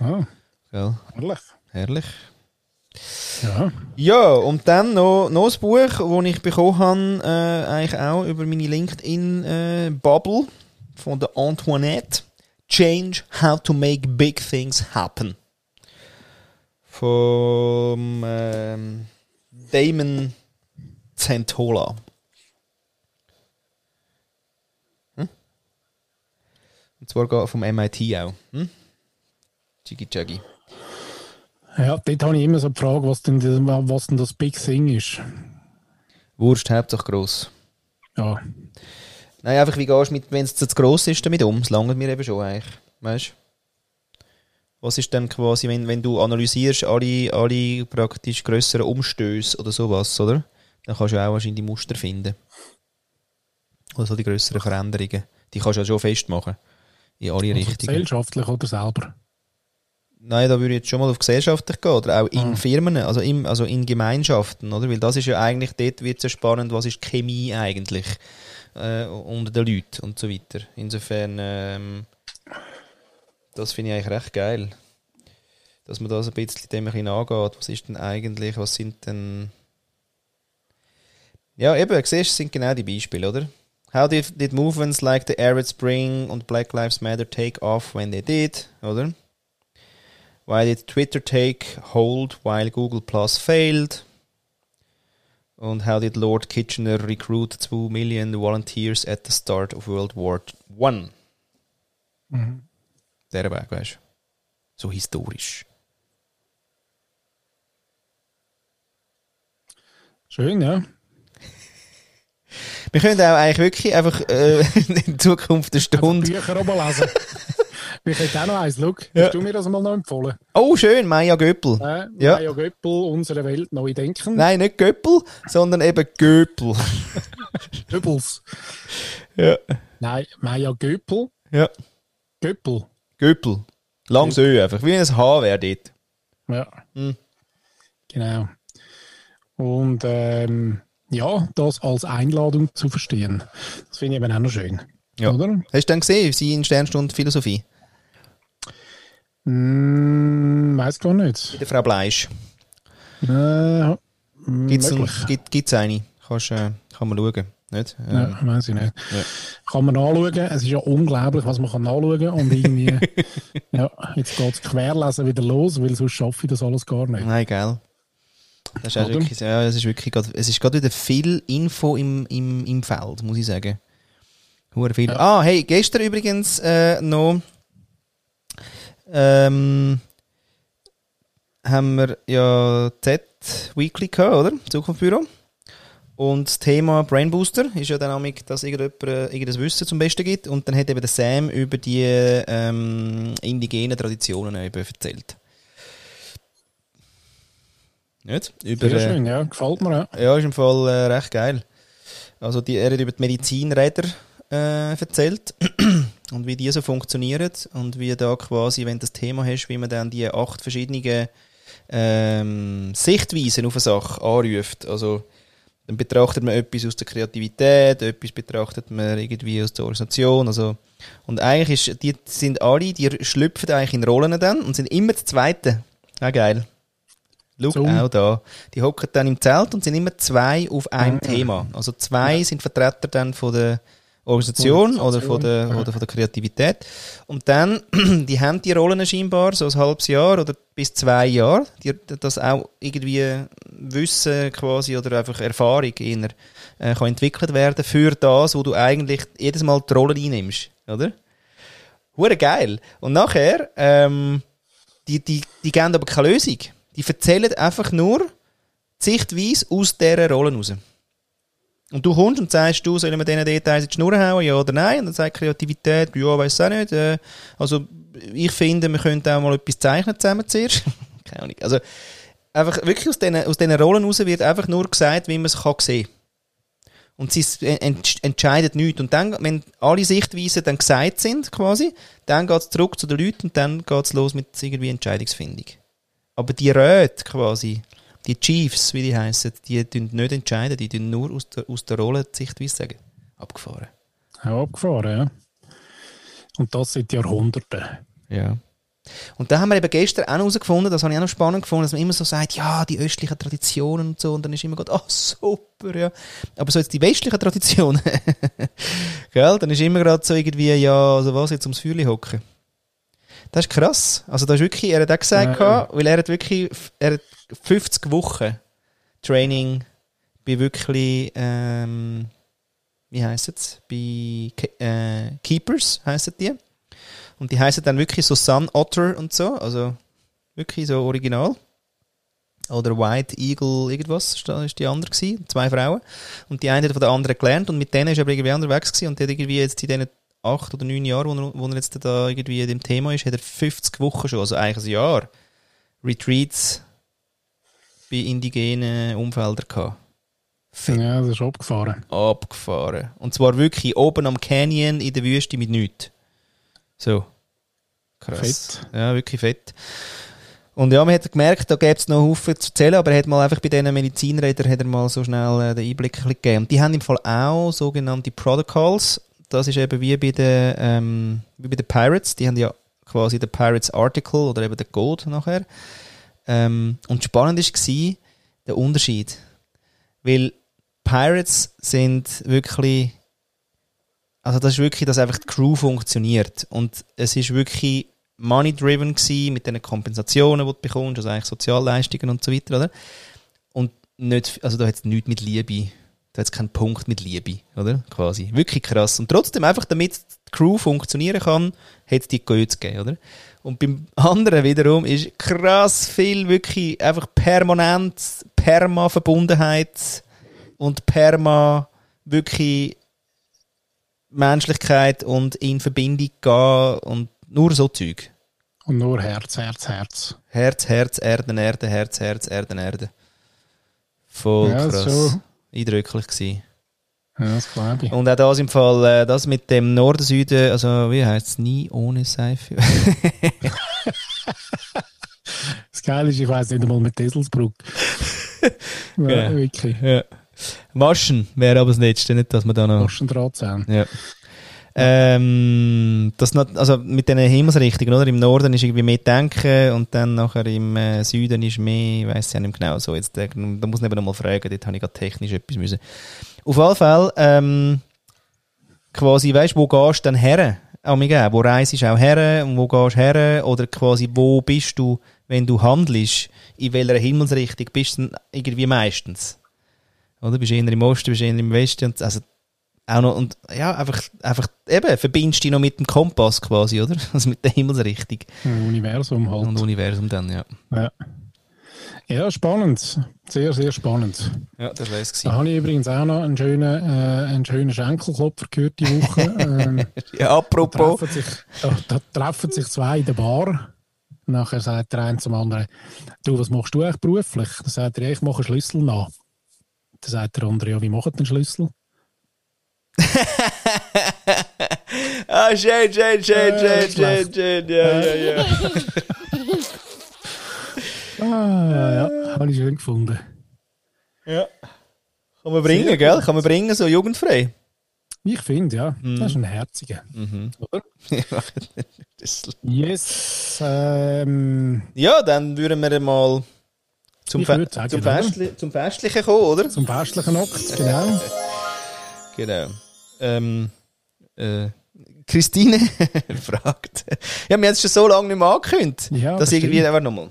Ah. Gell? Herrlich. Herrlich. Ja. Ja, und dann noch, noch ein Buch, das ich bekommen habe, äh, eigentlich auch über meine LinkedIn-Bubble äh, von der Antoinette. Change How to Make Big Things Happen. Vom ähm, Damon Zentola. Hm? Und zwar vom MIT auch. Hm? Chigi Chagi. Ja, dort habe ich immer so die Frage, was denn, was denn das Big Thing ist. Wurst, Hauptsache gross. Ja. Nein, einfach wie gehst du mit, wenn es zu gross ist, damit um? Das langt mir eben schon eigentlich. Weißt du? Was ist dann quasi, wenn, wenn du analysierst, alle, alle praktisch grösseren Umstöße oder sowas, oder? Dann kannst du auch wahrscheinlich Muster finden. Oder so die grösseren Veränderungen. Die kannst du ja schon festmachen. In alle also Richtungen. Gesellschaftlich oder selber? Nein, da würde ich jetzt schon mal auf gesellschaftlich gehen oder auch in mhm. Firmen, also, im, also in Gemeinschaften, oder? Weil das ist ja eigentlich, dort wird es ja spannend, was ist Chemie eigentlich äh, unter den Leuten und so weiter. Insofern, ähm, das finde ich eigentlich recht geil. Dass man das ein bisschen dem ein bisschen angeht. Was ist denn eigentlich, was sind denn... Ja, eben, siehst du, sind genau die Beispiele, oder? How did, did movements like the Arab Spring und Black Lives Matter take off when they did, oder? Why did Twitter take hold while Google Plus failed? Und how did Lord Kitchener recruit 2 million volunteers at the start of World War I? Mhm. Der Weg, weißt du? So historisch. Schön, ja. Wir können auch eigentlich wirklich einfach äh, in Zukunft eine Stunde. Bücher lesen. Wir können auch noch eins. Schau, ja. hast du mir das mal noch empfohlen? Oh, schön, Maya Göppel. Äh, ja. Maya Göppel, unsere Welt neu denken. Nein, nicht Göppel, sondern eben Göppel. Göppels. Ja. Nein, Maya Göppel. Ja. Göppel. Göppel. Langs Ö einfach, wie ein H wäre dort. Ja. Hm. Genau. Und ähm, ja, das als Einladung zu verstehen. Das finde ich eben auch noch schön. Ja. Oder? Hast du dann gesehen, sie in Sternstunde Philosophie? Hm, weiß gar nicht. Mit der Frau Bleisch. Äh, Gibt es eine? Kannst, äh, kann man schauen. Nicht? Äh, ja, weiß ich nicht. Ja. Kann man anschauen. Es ist ja unglaublich, was man kann anschauen Und irgendwie, ja, jetzt geht das Querlesen wieder los, weil sonst schaffe ich das alles gar nicht. Nein, gell. Das ist, wirklich, ja, es ist wirklich grad, es ist gerade wieder viel Info im, im, im Feld, muss ich sagen. Hure viel. Ja. Ah, hey, gestern übrigens äh, noch ähm, haben wir ja Z-Weekly gehabt, oder? Zukunftsbüro. Und das Thema Brain Booster ist ja dann auch, dass irgendjemand äh, irgendein Wissen zum Besten gibt. Und dann hat eben der Sam über die ähm, indigenen Traditionen eben erzählt. Nicht? Über, Sehr schön, ja. Gefällt mir, ja. Ja, ist im Fall äh, recht geil. Also die, er hat über die Medizinräder äh, erzählt und wie die so funktionieren und wie da quasi, wenn du das Thema hast, wie man dann die acht verschiedenen ähm, Sichtweisen auf eine Sache anruft. Also dann betrachtet man etwas aus der Kreativität, etwas betrachtet man irgendwie aus der Organisation. Also, und eigentlich ist, die sind alle, die schlüpfen eigentlich in Rollen dann und sind immer die Zweite. Ja, geil. Schau, so. auch da. Die hocken dann im Zelt und sind immer zwei auf einem ja. Thema. Also zwei ja. sind Vertreter dann von der Organisation, oder, von der, ja. oder von der Kreativität. Und dann, die haben die Rollen scheinbar so ein halbes Jahr oder bis zwei Jahre, die, das auch irgendwie Wissen quasi oder einfach Erfahrung eher, äh, kann entwickelt werden für das, wo du eigentlich jedes Mal die Rolle einnimmst, oder? Hure geil. Und nachher, ähm, die, die, die geben aber keine Lösung. Die erzählen einfach nur die Sichtweise aus dieser Rolle raus. Und du kommst und sagst, du, sollen wir diesen Details in die Schnur hauen, ja oder nein? Und dann sagt Kreativität, ja, weiß auch nicht. Äh, also, ich finde, wir könnten auch mal etwas zeichnen zusammen zuerst. Keine Ahnung. Also, einfach wirklich aus diesen, aus diesen Rollen raus wird einfach nur gesagt, wie man es kann sehen Und sie ent entscheidet nichts. Und dann, wenn alle Sichtweisen dann gesagt sind, quasi, dann geht es zurück zu den Leuten und dann geht es los mit irgendwie Entscheidungsfindung. Aber die Räte quasi, die Chiefs, wie die heißen, die nicht entscheiden, die tun nur aus der, aus der Rolle die Sichtweise sagen. Abgefahren. Ja, abgefahren, ja. Und das seit Jahrhunderten. Ja. Und da haben wir eben gestern auch herausgefunden, das habe ich auch noch spannend gefunden, dass man immer so sagt, ja, die östlichen Traditionen und so, und dann ist immer gerade, ah, oh, super, ja. Aber so jetzt die westlichen Traditionen, gell, dann ist immer gerade so irgendwie, ja, also was, jetzt ums Feuerli hocken. Das ist krass. Also da ist wirklich, er hat auch gesagt, ja, ja. weil er hat wirklich, er hat 50 Wochen Training bei wirklich, ähm, wie heisst es? Bei äh, Keepers heissen die. Und die heißen dann wirklich so Sun Otter und so, also wirklich so original. Oder White Eagle, irgendwas, ist die andere gewesen, zwei Frauen. Und die eine hat von der anderen gelernt und mit denen ist er irgendwie unterwegs gewesen und die irgendwie jetzt in diesen acht oder neun Jahren, wo er, wo er jetzt da irgendwie in dem Thema ist, hat er 50 Wochen schon, also eigentlich ein Jahr, Retreats bei indigenen Umfeldern gehabt. Ja, das ist abgefahren. Abgefahren. Und zwar wirklich oben am Canyon in der Wüste mit nichts. So. Krass. Fett. Ja, wirklich fett. Und ja, man hat gemerkt, da gäbe es noch Haufen zu erzählen, aber er hat mal einfach bei diesen Medizinern hat er mal so schnell äh, den Einblick gegeben. Und die haben im Fall auch sogenannte Protocols. Das ist eben wie bei den, ähm, wie bei den Pirates. Die haben ja quasi den Pirates Article oder eben den Code nachher. Ähm, und spannend war der Unterschied. Weil Pirates sind wirklich, also das ist wirklich, dass einfach die Crew funktioniert. Und es ist wirklich money-driven mit den Kompensationen, die du bekommst, also eigentlich Sozialleistungen und so weiter, oder? Und nicht, also da hat es nichts mit Liebe, da hat es keinen Punkt mit Liebe, oder? Quasi. Wirklich krass. Und trotzdem einfach, damit die Crew funktionieren kann, hat es die Götze gegeben, oder? Und beim anderen wiederum ist krass viel wirklich einfach permanent Perma-Verbundenheit und Perma wirklich Menschlichkeit und in Verbindung gehen und nur so Zeug. Und nur Herz, Herz, Herz. Herz, Herz, Erden, Erde, Herz, Herz, Erden, Erde. Voll ja, krass. So. Eindrücklich gewesen. Ja, das glaube ich. Und auch das im Fall, äh, das mit dem Norden-Süden, also wie heißt es, nie ohne Seife. das Geile ist, ich weiß nicht einmal mit Eselsbrück. ja, ja, wirklich. Ja. Maschen wäre aber das Letzte, nicht, dass wir da noch... Maschendrahtzähne. Ja. Ähm, das noch, also mit den Himmelsrichtungen, oder? Im Norden ist irgendwie mehr Denken und dann nachher im äh, Süden ist mehr, ich weiß ja nicht genau so. Jetzt, äh, da muss ich eben noch mal fragen, dort habe ich gerade technisch etwas müssen. Auf jeden Fall, ähm, quasi, weißt du, wo gehst du dann her? Auch Wo reist du auch her und wo gehst du her? Oder quasi, wo bist du, wenn du handelst? In welcher Himmelsrichtung bist du irgendwie meistens? Oder? Bist du eher im Osten, bist du eher im Westen? Also, auch noch, und ja, einfach, einfach eben, verbindest dich noch mit dem Kompass quasi, oder? Also mit der Himmelsrichtung. Universum halt. Und Universum dann, ja. Ja, ja spannend. Sehr, sehr spannend. Ja, das wäre es Da habe ich übrigens auch noch einen schönen, äh, einen schönen Schenkelklopfer gehört die Woche. ähm, ja, apropos. Da treffen, sich, da, da treffen sich zwei in der Bar. Nachher sagt der eine zum anderen, du, was machst du eigentlich beruflich? Dann sagt er, ich mache Schlüssel nach. Dann sagt der andere, ja, wie macht den Schlüssel? Ah, schön, schön, schön, schön, schön, schön. Ja, ja, ja. Ah, ja, habe ich schön gefunden. ja. Kann man bringen, gell? Kann man bringen, so jugendfrei. Ich finde, ja, Mhm. das ist ein herziger. Oder? Das- Yes. Ähm, ja, dann würden wir mal zum, Fe sagen, zum? Festli zum Festlichen kommen, oder? zum festlichen Akt, genau. Genau. Ähm, äh, Christine fragt. Ja, wir haben es schon so lange nicht mehr angekündigt. Ja, dass das irgendwie, aber nochmal.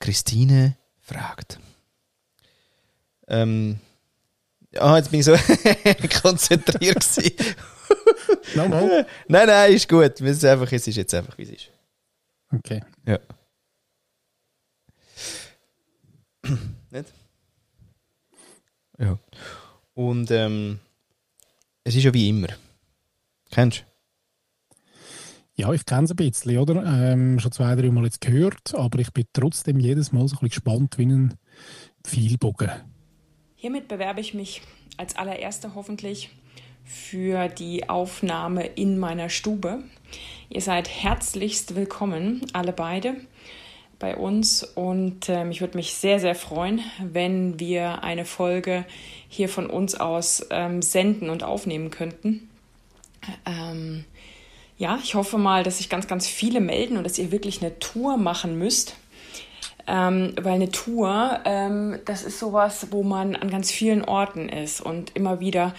Christine fragt. Ähm, ah, jetzt bin ich so konzentriert gewesen. Nochmal. Nein, nein, ist gut. Es ist, einfach, es ist jetzt einfach, wie es ist. Okay. Ja. Nicht? Ja. Und ähm, es ist ja wie immer. Kennst du? Ja, ich kenne es ein bisschen, oder? Ähm, schon zwei, drei Mal jetzt gehört, aber ich bin trotzdem jedes Mal so ein bisschen gespannt wie ein Pfeilbogen. Hiermit bewerbe ich mich als allererste hoffentlich für die Aufnahme in meiner Stube. Ihr seid herzlichst willkommen, alle beide, bei uns. Und ähm, ich würde mich sehr, sehr freuen, wenn wir eine Folge hier von uns aus ähm, senden und aufnehmen könnten. Ähm, ja, ich hoffe mal, dass sich ganz, ganz viele melden und dass ihr wirklich eine Tour machen müsst. Ähm, weil eine Tour, ähm, das ist sowas, wo man an ganz vielen Orten ist und immer wieder,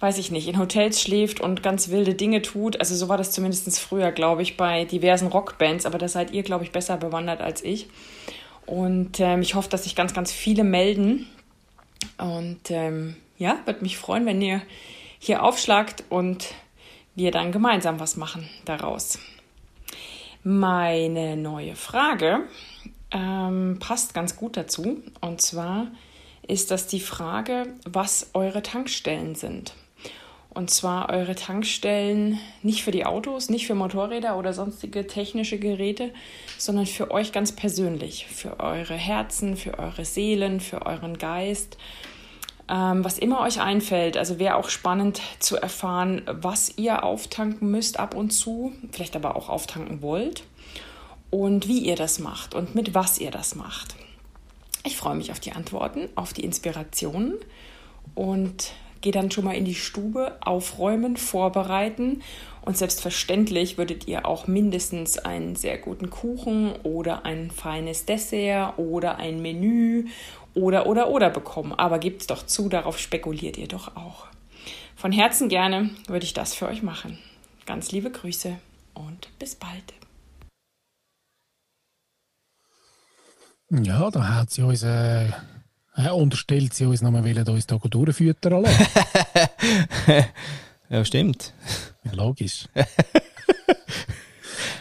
weiß ich nicht, in Hotels schläft und ganz wilde Dinge tut. Also so war das zumindest früher, glaube ich, bei diversen Rockbands, aber da seid ihr, glaube ich, besser bewandert als ich. Und ähm, ich hoffe, dass sich ganz, ganz viele melden. Und ähm, ja, würde mich freuen, wenn ihr hier aufschlagt und wir dann gemeinsam was machen daraus. Meine neue Frage ähm, passt ganz gut dazu. Und zwar ist das die Frage, was eure Tankstellen sind. Und zwar eure Tankstellen nicht für die Autos, nicht für Motorräder oder sonstige technische Geräte, sondern für euch ganz persönlich, für eure Herzen, für eure Seelen, für euren Geist. Ähm, was immer euch einfällt, also wäre auch spannend zu erfahren, was ihr auftanken müsst ab und zu, vielleicht aber auch auftanken wollt und wie ihr das macht und mit was ihr das macht. Ich freue mich auf die Antworten, auf die Inspirationen und gehe dann schon mal in die Stube, aufräumen, vorbereiten und selbstverständlich würdet ihr auch mindestens einen sehr guten Kuchen oder ein feines Dessert oder ein Menü oder oder oder bekommen. Aber gebt's doch zu, darauf spekuliert ihr doch auch. Von Herzen gerne würde ich das für euch machen. Ganz liebe Grüße und bis bald. Ja, da hat sie uns, äh, äh, unterstellt sie uns nochmal, wollen uns da durchfüttern lassen. Ja, stimmt. ja, logisch.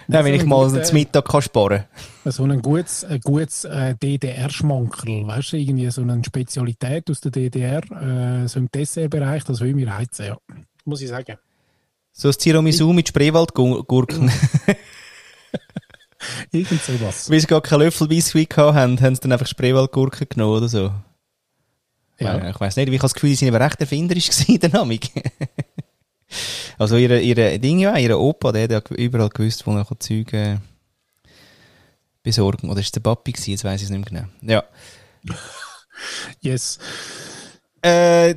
Ja, wenn ich mal so zum Mittag kann sparen So ein gutes, ein gutes äh, DDR-Schmankerl, weißt du, irgendwie so eine Spezialität aus der DDR, äh, so im Dessertbereich, das will mir reizen, ja. Muss ich sagen. So ein Tiramisu mit Spreewaldgurken. Irgend sowas. Weil sie gar keinen Löffel Biskuit gehabt haben, haben sie dann einfach Spreewaldgurken genommen oder so. Ja. Ich weiß nicht, ich habe das Gefühl, sie sind aber recht erfinderisch gewesen, der Namik. also ihre, ihre Ding, ja, ihre Opa, der hat ja überall gewusst, wo er Zeug äh, besorgen. Oder ist es der Papi gewesen? Jetzt weiss ich es nicht mehr genau. Ja. Yes. Äh,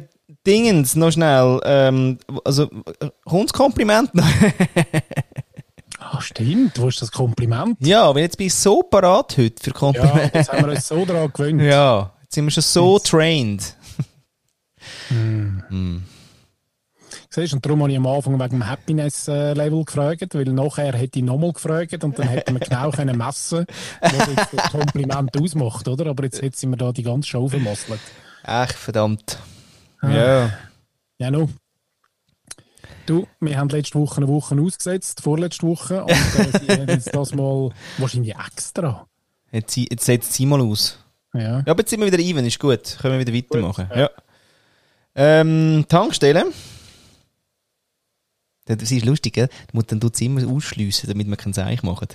Dingens, noch schnell. Ähm, also, äh, kommt's Kompliment noch? Ah, stimmt, wo ist das Kompliment? ja, aber jetzt bin ich so parat heute für Ja, Komplimente. jetzt haben wir uns so daran gewöhnt. Ja, jetzt sind wir schon so trained. Siehst und darum habe ich am Anfang wegen dem Happiness-Level gefragt, weil nachher hätte ich nochmal gefragt und dann hätten wir genau können messen was jetzt das Kompliment ausmacht, oder? Aber jetzt, jetzt sind wir da die ganze Show vermasselt. Ach, verdammt. Ah. Ja. Ja, no. Du, wir haben letzte Woche eine Woche ausgesetzt, vorletzte Woche, und äh, sie haben jetzt das mal wahrscheinlich extra. Jetzt, jetzt setzt sie mal aus. Ja. Ja, aber jetzt sind wir wieder even, ist gut. Können wir wieder weitermachen. Ja. Ähm, Tankstelle. Das ist lustig, gell? Die Mutter tut sie immer ausschliessen, damit wir kein Seich machen.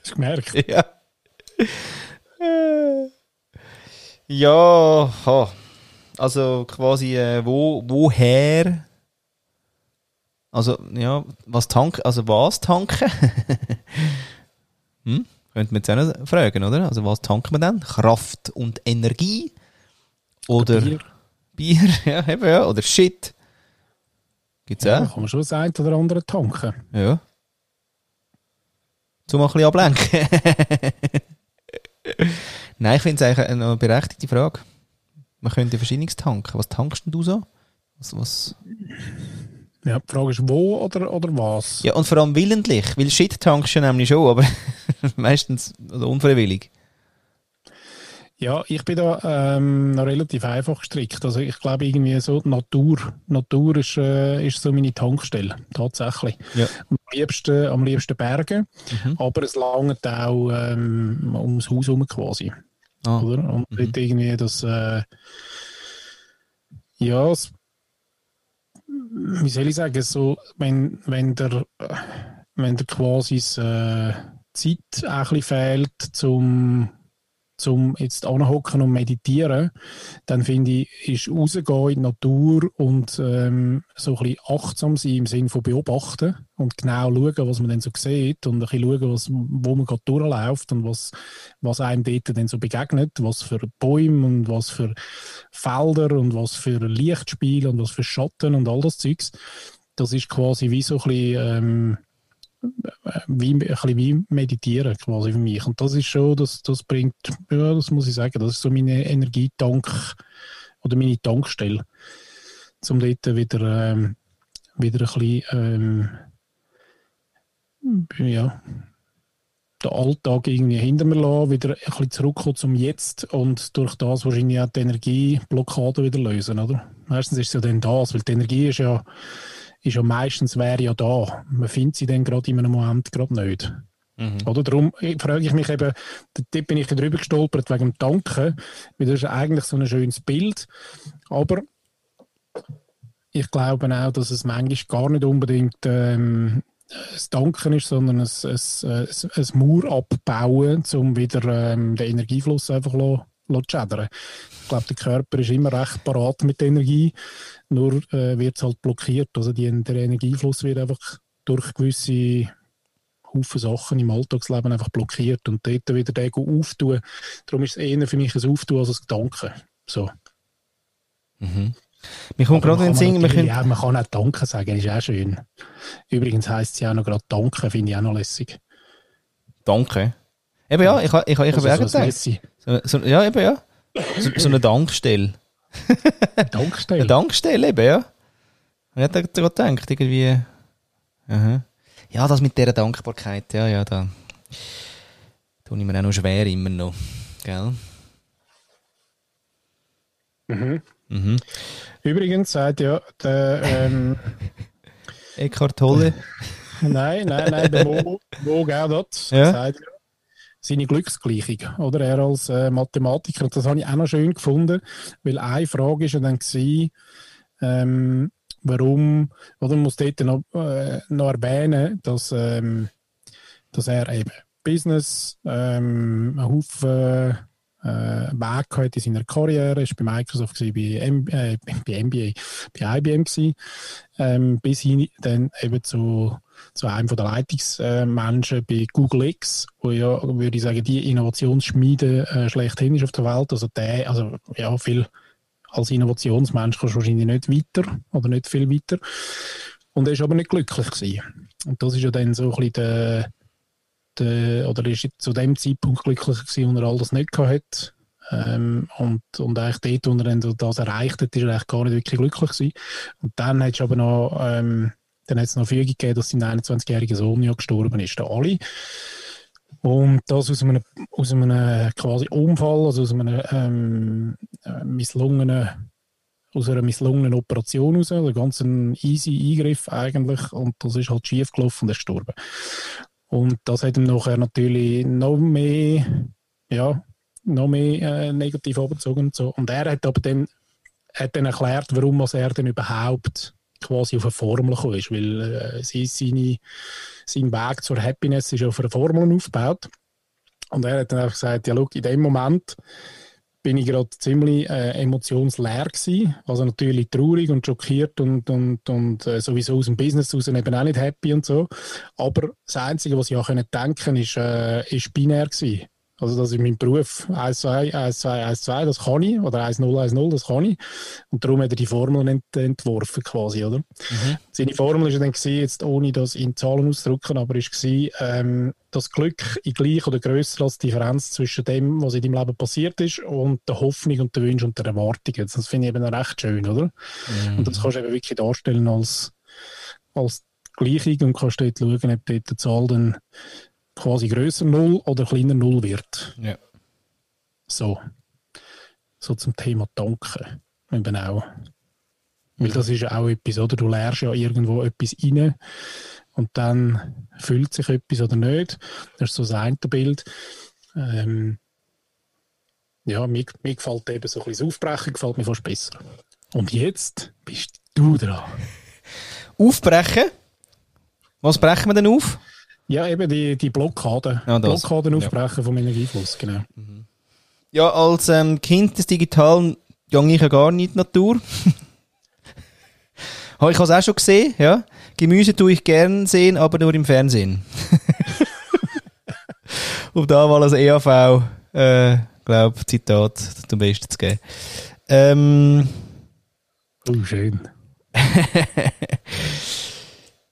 Hast du gemerkt? Ja. Ja, ha. Also quasi, äh, wo, woher? Also, ja, was tanken, also was tanken? hm? Könnte man jetzt auch noch fragen, oder? Also, was tanken wir dann? Kraft und Energie? Oder Bier. Bier, ja, eben, ja. Oder Shit. Gibt's Ja, auch? kann man schon das eine oder andere tanken. Ja. Zum mal ein bisschen ablenken. Nein, ich finde es eigentlich eine eine berechtigte Frage. Man könnte verschiedenes tanken. Was tankst denn du so? Was, was? Ja, die Frage ist, wo oder, oder was? Ja, und vor allem willentlich. Weil Shit tankst du nämlich schon, aber meistens also unfreiwillig. Ja, ich bin da ähm, noch relativ einfach gestrickt. Also ich glaube irgendwie so die Natur. Natur ist, äh, ist so meine Tankstelle, tatsächlich. Ja. Am liebsten, am liebsten Berge, Mhm. aber es langt auch ähm, ums Haus herum quasi. Ah. Oder? Und Mhm. irgendwie das, äh, ja, es, wie soll ich sagen, so, wenn, wenn der, wenn der quasi das, äh, Zeit ein bisschen fehlt, zum, zum jetzt anhocken und meditieren, dann finde ich, ist rausgehen in die Natur und ähm, so ein bisschen achtsam sein im Sinne von beobachten und genau schauen, was man dann so sieht und ein bisschen schauen, was, wo man gerade durchläuft und was, was einem dort dann so begegnet, was für Bäume und was für Felder und was für Lichtspiel und was für Schatten und all das Zeugs. Das ist quasi wie so ein bisschen, ähm, wie, ein bisschen wie meditieren quasi für mich. Und das ist schon, das, das bringt, ja, das muss ich sagen, das ist so meine Energietank oder meine Tankstelle, um dort wieder, ähm, wieder ein bisschen, ähm, ja, den Alltag irgendwie hinter mir lassen, wieder ein bisschen zurückkommen zum Jetzt und durch das wahrscheinlich auch die Energieblockade wieder lösen, oder? Meistens ist es ja dann das, weil die Energie ist ja, ist ja meistens wäre ja da. Man findet sie dann gerade in einem Moment gerade nicht. Mhm. Oder darum frage ich mich eben, dort bin ich drüber gestolpert wegen dem Tanken, weil das ist eigentlich so ein schönes Bild, aber ich glaube auch, dass es manchmal gar nicht unbedingt ähm, das Tanken ist, sondern ein, ein, ein, ein Mauer abbauen, um wieder ähm, den Energiefluss einfach zu zu schädern. Ich glaube, der Körper ist immer recht parat mit der Energie, nur äh, wird es halt blockiert. Also die, der Energiefluss wird einfach durch gewisse Haufen Sachen im Alltagsleben einfach blockiert und dort wieder den auftun. Darum ist es eher für mich ein Auftun als ein Gedanken. So. Mhm. Mir kommt gerade in den man Sinn, natürlich können, auch, man kann auch Danke sagen, ist auch schön. Übrigens heisst es ja auch noch gerade Danke, finde ich auch noch lässig. danke. Eben ja, ich, ha- ich, ich habe Also gedacht. So, so, ja, eben ja. So, so eine Dankstelle. Eine Dankstelle. Dankstelle, eben, ja. Und ich habe gerade gedacht, irgendwie. Aha. Ja, das mit dieser Dankbarkeit, ja, ja, da. Tue ich mir auch noch schwer immer noch. Gell? Mhm. Mhm. Übrigens sagt ja der, ähm, Eckhart Tolle. nein, nein, nein, der Mo, Mo Gaudat Ja. sagt ja, seine Glücksgleichung, oder? Er als äh, Mathematiker, das habe ich auch noch schön gefunden, weil eine Frage ist ja dann gewesen, ähm, warum, oder? Man muss dort noch, äh, noch erwähnen, dass, ähm, dass er eben Business, ähm, einen Haufen äh, Weg gehabt in seiner Karriere, ist bei Microsoft gewesen, bei, M äh, bei MBA, bei IBM gewesen, ähm, bis hin dann eben zu, zu einem der Leitungsmenschen bei Google X, wo ja, würde ich sagen, die Innovationsschmiede äh, schlechthin ist auf der Welt. Also der, also ja, viel als Innovationsmensch kannst du wahrscheinlich nicht weiter oder nicht viel weiter. Und er ist aber nicht glücklich gewesen. Und das ist ja dann so ein bisschen der, der oder ist zu dem Zeitpunkt glücklich gewesen, wo er all das nicht gehabt hat. Ähm, und, und eigentlich dort, wo er dann das erreicht hat, ist er eigentlich gar nicht wirklich glücklich gewesen. Und dann hat es aber noch, ähm, dann hat es noch Fügung gegeben, dass sein 21-jähriger Sohn ja gestorben ist, der Ali. Und das aus einem, aus einem quasi Unfall, also aus einem ähm, äh, misslungenen, aus einer misslungenen Operation raus, also ganz ein easy Eingriff eigentlich. Und das ist halt schief gelaufen und er ist gestorben. Und das hat ihm nachher natürlich noch mehr, ja, noch mehr äh, negativ abgezogen und so. Und er hat aber dann, hat dann erklärt, warum was er denn überhaupt quasi auf eine Formel gekommen ist, weil äh, seine, sein Weg zur Happiness ist auf einer Formel aufgebaut. Und er hat dann einfach gesagt, ja, schau, in dem Moment bin ich gerade ziemlich äh, emotionsleer gewesen. Also natürlich traurig und schockiert und, und, und äh, sowieso aus dem Business raus eben auch nicht happy und so. Aber das Einzige, was ich auch denken konnte, ist, äh, ist binär gewesen. Also das ist mein Beruf 1, 2, 1, 2, 1, 2, das kann ich. Oder 1, 0, 1, 0, das kann ich. Und darum hat er die Formel ent entworfen quasi, oder? Mhm. Seine Formel war dann gewesen, jetzt ohne das in Zahlen auszudrücken, aber ist gewesen, ähm, das Glück in gleich oder grösser als die Differenz zwischen dem, was in deinem Leben passiert ist und der Hoffnung und der Wunsch und der Erwartung. Das finde ich eben recht schön, oder? Mhm. Und das kannst du eben wirklich darstellen als, als Gleichung und kannst dort schauen, ob dort die Zahl dann quasi größer Null oder kleiner Null wird. Ja. So. So zum Thema Danken. Eben auch. Weil das ist ja auch etwas, oder? Du lernst ja irgendwo etwas rein und dann fühlt sich etwas oder nicht. Das ist so das eine Bild. Ähm, ja, mir, mir gefällt eben so ein bisschen das Aufbrechen, gefällt mir fast besser. Und jetzt bist du dran. Aufbrechen? Was brechen wir denn auf? Ja, eben die, die Blockaden. Ja, Blockaden aufbrechen ja. vom Energiefluss, genau. Mhm. Ja, als ähm, Kind des Digitalen gehe ich ja gar nicht in die Natur. Habe ich es auch schon gesehen, ja. Gemüse tue ich gern sehen, aber nur im Fernsehen. um da mal als EAV, äh, glaube Zitat zum Besten zu geben. Ähm, oh, schön.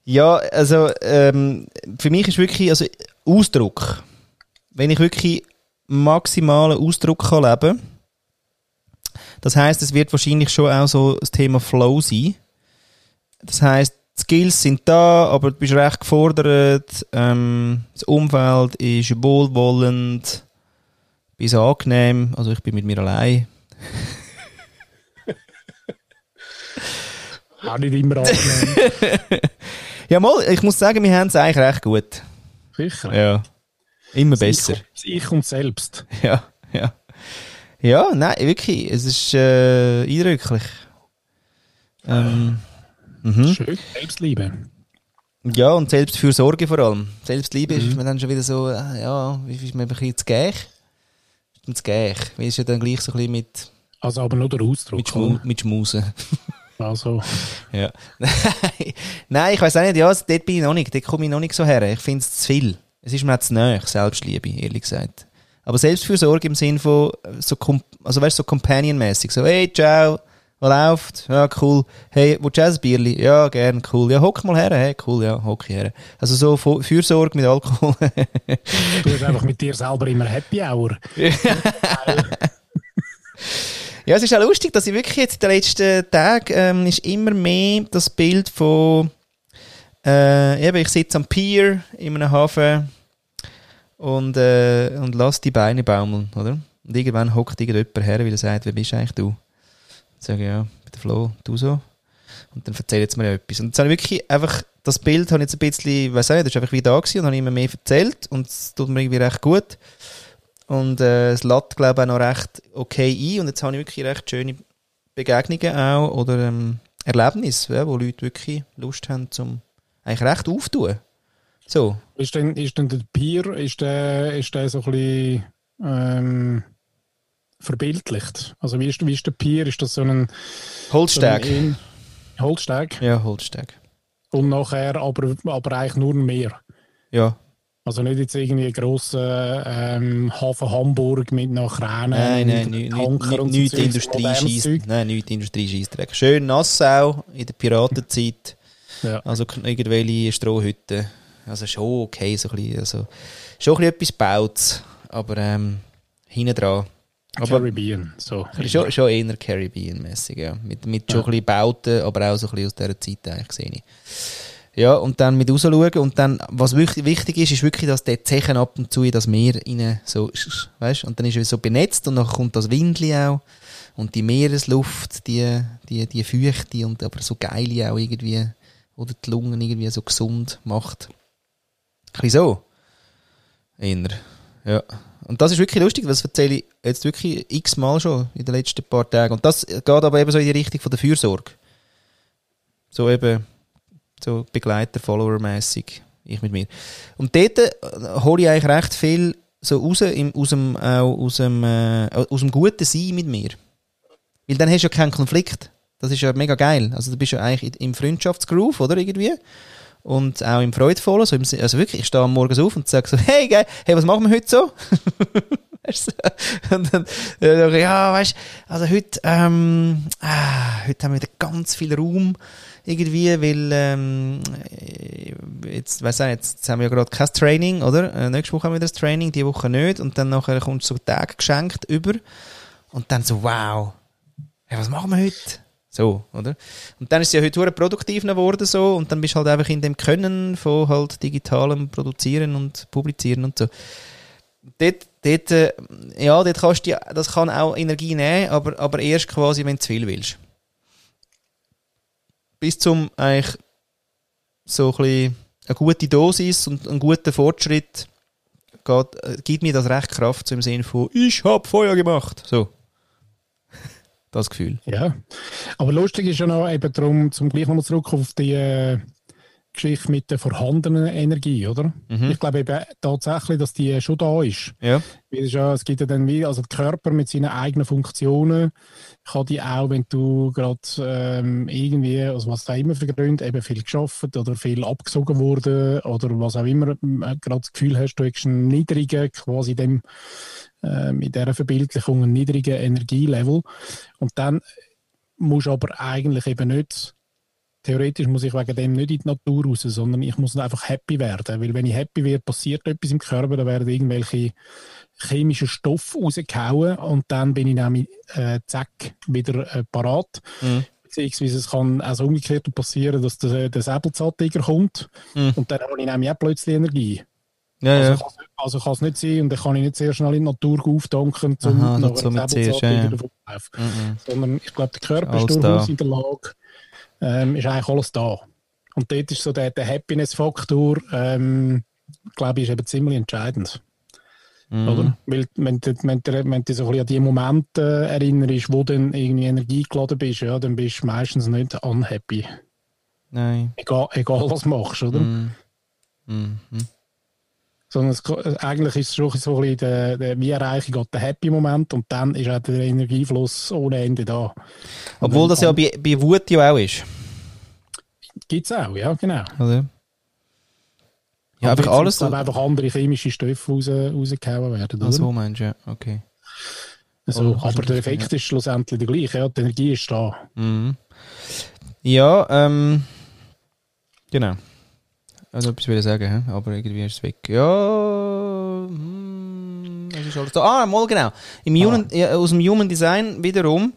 Ja, also ähm, für mich ist wirklich also Ausdruck. Wenn ich wirklich maximalen Ausdruck kann leben das heißt, es wird wahrscheinlich schon auch so das Thema Flow sein. Das heißt, Skills sind da, aber du bist recht gefordert. Ähm, das Umfeld ist wohlwollend, bis angenehm. Also ich bin mit mir allein. Auch nicht immer angenehm. Ja, mal, ich muss sagen, wir haben es eigentlich recht gut. Sicher? Ja. Immer besser. Ich und selbst. Ja, ja. Ja, nein, wirklich. Es ist äh, eindrücklich. Ähm, mhm. Schön. Selbstliebe. Ja, und Selbstfürsorge vor allem. Selbstliebe mhm. ist man dann schon wieder so, äh, ja, wie ist man ein bisschen zu gäch? Zu gäch. Weil es ja dann gleich so ein bisschen mit... Also aber nur der Ausdruck. Mit, Schmu mit Schmusen. Also. Ja. Nein, ich weiß auch nicht, ja, dort bin ich noch nicht, dort komme ich noch nicht so her. Ich finde es zu viel. Es ist mir zu nahe, Selbstliebe, ehrlich gesagt. Aber Selbstfürsorge im Sinn von, so, also weißt so Companion-mäßig. So, hey, ciao, was läuft? Ja, cool. Hey, wo du ein Bierli? Ja, gern, cool. Ja, hock mal her. Hey, cool, ja, hock her. Also so Fürsorge mit Alkohol. du hast einfach mit dir selber immer Happy Hour. Ja, es ist auch lustig, dass ich wirklich jetzt in den letzten Tagen ähm, ist immer mehr das Bild von äh, eben, ich sitze am Pier in einem Hafen und, äh, und lasse die Beine baumeln, oder? Und irgendwann hockt irgendjemand her, weil er sagt, wer bist eigentlich du? Und sage ja, der Flo, du so. Und dann erzählt jetzt mir etwas. Und jetzt ich wirklich einfach, das Bild habe ich jetzt ein bisschen, ich weiß nicht, das war einfach wie da gewesen und habe immer mehr erzählt und es tut mir irgendwie recht gut. Und äh, es lädt, glaube ich, auch noch recht okay ein. Und jetzt habe ich wirklich recht schöne Begegnungen auch oder ähm, Erlebnisse, ja, wo Leute wirklich Lust haben, zum eigentlich recht auftun. So. Ist denn, ist denn der Peer, ist der, ist der so ein bisschen ähm, verbildlicht? Also wie ist, wie ist der Peer? Ist das so ein... Holzsteg. So ein Holzsteg? Ja, Holzsteg. Und nachher aber, aber eigentlich nur ein Meer? Ja, also nicht jetzt irgendwie ein grosser ähm, Hafen Hamburg mit nach Kränen nein, nein, nicht, nicht, nicht, Industrie Nein, nicht Industrie-Scheissdreck. Schön Nassau in der Piratenzeit. ja. Also irgendwelche Strohhütten. Also schon okay, so ein bisschen, also schon ein bisschen etwas baut aber ähm, hinten dran. Aber Caribbean, so. Schon, schon eher Caribbean-mäßig, ja. Mit, mit schon ja. ein bisschen Bauten, aber auch so ein bisschen aus dieser Zeit eigentlich, sehe ich. Ja, und dann mit rausschauen. Und dann, was wichtig ist, ist wirklich, dass der Zechen ab und zu in das Meer rein so, weißt und dann ist er so benetzt und dann kommt das Windli auch. Und die Meeresluft, die, die, die Feuchte und aber so geile auch irgendwie, oder die Lungen irgendwie so gesund macht. Ein bisschen so. Eher. Ja. Und das ist wirklich lustig, das erzähle ich jetzt wirklich x-mal schon in den letzten paar Tagen. Und das geht aber eben so in die Richtung von der Fürsorge. So eben, so Begleiter, Follower-mässig, ich mit mir. Und dort äh, hole ich eigentlich recht viel so raus im, aus, dem, äh, aus, dem, äh, aus dem guten Sein mit mir. Weil dann hast du ja keinen Konflikt. Das ist ja mega geil. Also du bist ja eigentlich im Freundschaftsgroove, oder irgendwie? Und auch im Freudvollen. So im, also wirklich, ich stehe am Morgen auf und sage so, hey, geil, hey, was machen wir heute so? und dann, äh, ja, weißt also heute, ähm, ah, heute haben wir wieder ganz viel Raum irgendwie, weil ähm, jetzt, weiss ich, jetzt, haben wir ja gerade kein Training, oder? Äh, nächste Woche haben wir das Training, die Woche nicht und dann nachher kommt so Tag geschenkt über und dann so, wow, hey, was machen wir heute? So, oder? Und dann ist es ja heute produktiv geworden so und dann bist du halt einfach in dem Können von halt digitalem Produzieren und Publizieren und so. Dort, dort, äh, ja, dort kannst du, das kann auch Energie nehmen, aber, aber erst quasi, wenn du zu viel willst. Bis zum eigentlich so ein bisschen eine gute Dosis und einen guten Fortschritt geht, äh, gibt mir das recht Kraft, so im Sinne von, ich habe Feuer gemacht. So das Gefühl. Ja, aber lustig ist ja noch eben darum, zum gleich nochmal zurück auf die äh, Geschichte mit der vorhandenen Energie, oder? Mhm. Ich glaube eben tatsächlich, dass die schon da ist. Ja. Weil es, gibt ja dann wie, also der Körper mit seinen eigenen Funktionen kann die auch, wenn du gerade ähm, irgendwie, also was da immer für Gründe, eben viel geschafft oder viel abgesogen wurde oder was auch immer, äh, gerade das Gefühl hast, du hast einen niedrigen, quasi dem äh, mit dieser Verbildlichung einen niedrigen Energielevel. Und dann muss aber eigentlich eben nicht, theoretisch muss ich wegen dem nicht in die Natur raus, sondern ich muss einfach happy werden. Weil wenn ich happy werde, passiert etwas im Körper, da werden irgendwelche chemischen Stoffe rausgehauen und dann bin ich nämlich äh, zack wieder äh, parat. Mhm. Beziehungsweise es kann auch so umgekehrt passieren, dass der, der Säbelzahntiger kommt mhm. und dann habe ich nämlich auch plötzlich Energie. Ja, also, ja. Kann, also kann es nicht sein und dann kann ich nicht sehr schnell in die Natur auftanken, um Aha, ja. davon zu laufen. Mhm. Sondern ich glaube, der Körper ist durchaus da. in der Lage, ähm, ist eigentlich alles da. Und dort ist so der, der Happiness-Faktor, ähm, glaube ich, ist eben ziemlich entscheidend. Mhm. Oder? Weil, wenn du, wenn, du, wenn du so ein bisschen an die Momente äh, erinnerst, wo du dann irgendwie Energie geladen bist, ja, dann bist du meistens nicht unhappy. Nein. Egal, egal was du machst, oder? Mhm. Mhm. Sondern es, äh, eigentlich ist es schon so ein bisschen der, der, wie erreiche ich gerade den Happy-Moment und dann ist auch der Energiefluss ohne Ende da. Obwohl das ja bei, bei Wut ja auch ist. Gibt es auch, ja, genau. Oder? Ja, Aber einfach alles. müssen aber einfach andere chemische Stoffe raus, rausgehauen werden, oder? Ach so meinst du, ja. Okay. Also, aber der Effekt ist schlussendlich der gleiche, ja, die Energie ist da. Mhm. Ja, ähm. Genau. Also etwas will ich sagen, aber irgendwie ist es weg. Ja. Hm, es ist alles da. Ah, mal genau. Im Human, ja, aus dem Human Design wiederum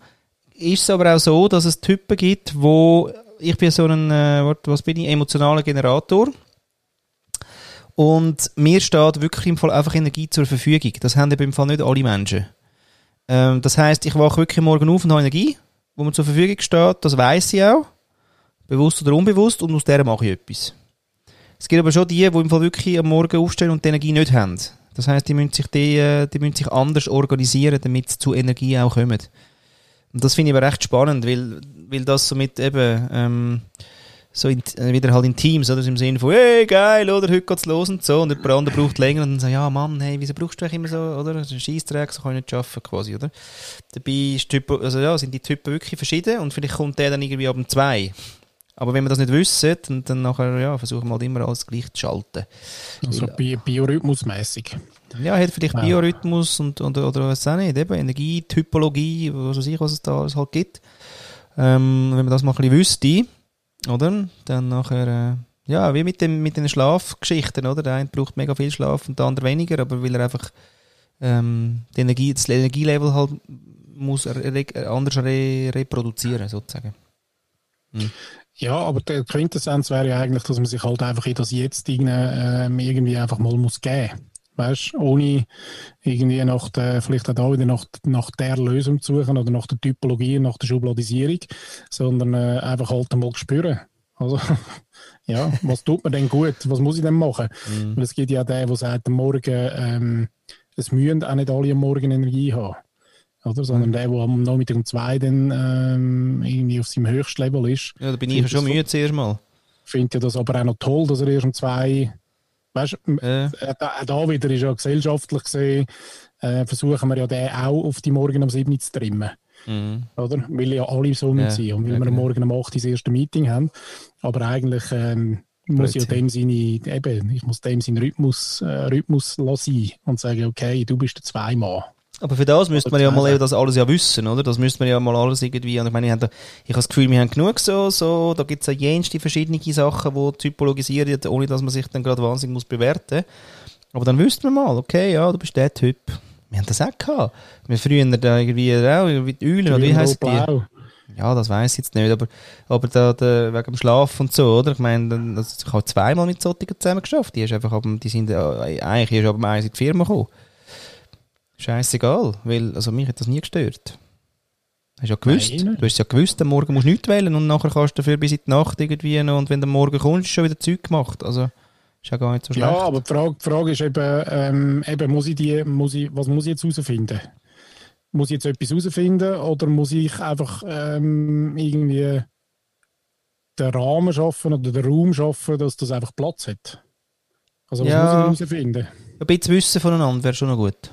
ist es aber auch so, dass es Typen gibt, wo ich bin so ein, äh, was bin ich, emotionaler Generator. Und mir steht wirklich im Fall einfach Energie zur Verfügung. Das haben eben im Fall nicht alle Menschen. Ähm, das heißt, ich wache wirklich morgen auf und habe Energie, wo mir zur Verfügung steht. Das weiß ich auch. Bewusst oder unbewusst. Und aus der mache ich etwas. Es gibt aber schon die, die im Fall wirklich am Morgen aufstehen und die Energie nicht haben. Das heißt, die müssen sich, die, äh, die müssen sich anders organisieren, damit sie zu Energie auch kommen. Und das finde ich aber recht spannend, weil, weil das so mit eben, ähm, so in, äh, wieder halt in Teams, oder? So Im Sinne von, hey, geil, oder? Heute geht's los und so. Und der andere braucht länger und dann sagt, ja, Mann, hey, wieso brauchst du eigentlich immer so, oder? Das ist ein Scheissdreck, so kann ich nicht arbeiten, quasi, oder? Dabei ist Typ, also ja, sind die Typen wirklich verschieden und vielleicht kommt der dann irgendwie ab dem 2. Aber wenn wir das nicht wissen, dann, dann nachher, ja, versuchen wir halt immer alles gleich zu schalten. Also bi biorhythmusmäßig. Ja, hat vielleicht Ja. Biorhythmus und, oder, oder was auch nicht, eben Energie, Typologie, was weiß ich, was es da alles halt gibt. Ähm, wenn man das mal ein bisschen wüsste, oder? Dann nachher, äh, ja, wie mit, dem, mit den Schlafgeschichten, oder? Der eine braucht mega viel Schlaf und der andere weniger, aber weil er einfach ähm, die Energie, das Energielevel halt muss re anders re reproduzieren, sozusagen. Ja, aber der Quintessenz wäre ja eigentlich, dass man sich halt einfach in das Jetzt ähm, irgendwie einfach mal muss geben. Weißt ohne irgendwie nach der, vielleicht auch da wieder nach, nach der Lösung zu suchen oder nach der Typologie, nach der Schubladisierung, sondern äh, einfach halt mal spüren. Also, ja, was tut mir denn gut? Was muss ich denn machen? Mhm. Weil es gibt ja den, der sagt, am Morgen, ähm, es müssen auch nicht alle am Morgen Energie haben. Oder? Sondern der, der am Nachmittag um zwei dann ähm, irgendwie auf seinem Höchstlevel ist, Ja, da bin ich schon das müde zuerst mal. finde ja das aber auch noch toll, dass er erst um zwei weißt du, Äh. auch da wieder ist ja gesellschaftlich gesehen, äh, versuchen wir ja den auch auf die Morgen um 7 Uhr zu trimmen. Mhm. Oder? Weil ja alle so Ja, sind und weil ja, wir genau. Morgen um 8 Uhr das erste Meeting haben. Aber eigentlich ähm, muss ja dem seine, eben, ich muss dem seinen Rhythmus, äh, Rhythmus lassen und sagen, okay, du bist der Zweimann. Aber für das müsste man ja mal eben das alles ja wissen, oder? Das müsste man ja mal alles irgendwie, und ich meine, ich habe, ich habe das Gefühl, wir haben genug so, so, da gibt es ja jenste verschiedene Sachen, die typologisieren, ohne dass man sich dann gerade wahnsinnig muss bewerten. Aber dann wüsste man mal, okay, ja, du bist der Typ. Wir haben das auch gehabt. Wir früher da irgendwie auch, irgendwie die Eulen, oder wie heisst die? Ja, das weiß ich jetzt nicht, aber, aber da, da, wegen dem Schlaf und so, oder? Ich meine, also ich habe zweimal mit solchen zusammen geschafft. Die, ist einfach die sind, äh, eigentlich erst ab dem eins in die Firma gekommen. Scheißegal, weil, also mich hat das nie gestört. Hast ja gewusst. Nein, du hast ja gewusst, am Morgen musst du nichts wählen und nachher kannst du dafür bis in die Nacht irgendwie noch, und wenn du am Morgen kommst, ist schon wieder Zeug gemacht. Also, ist ja gar nicht so schlecht. Ja, aber die Frage, die Frage ist eben, ähm, eben muss ich die, muss ich, was muss ich jetzt herausfinden? Muss ich jetzt etwas herausfinden oder muss ich einfach ähm, irgendwie den Rahmen schaffen oder den Raum schaffen, dass das einfach Platz hat? Also was Ja. muss ich herausfinden? Ein bisschen Wissen voneinander wäre schon noch gut.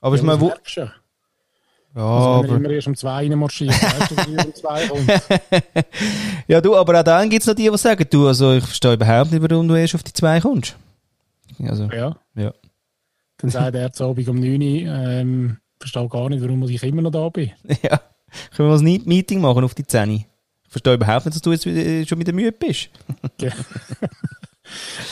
Aber Ja, mal das wo, du ja. Also wenn er aber, immer erst um zwei reinmarschiert, weißt du, dass er um zwei kommt. ja, du, aber auch dann gibt es noch die, die sagen, du, also ich verstehe überhaupt nicht, warum du erst auf die zwei kommst. Also, Ja. ja. Dann sagt er zu Abend um 9 Uhr, ähm, verstehe gar nicht, warum ich immer noch da bin. Ja, können wir ein Meeting machen auf die 10? Ich verstehe überhaupt nicht, dass du jetzt wieder- schon mit der Mühe bist.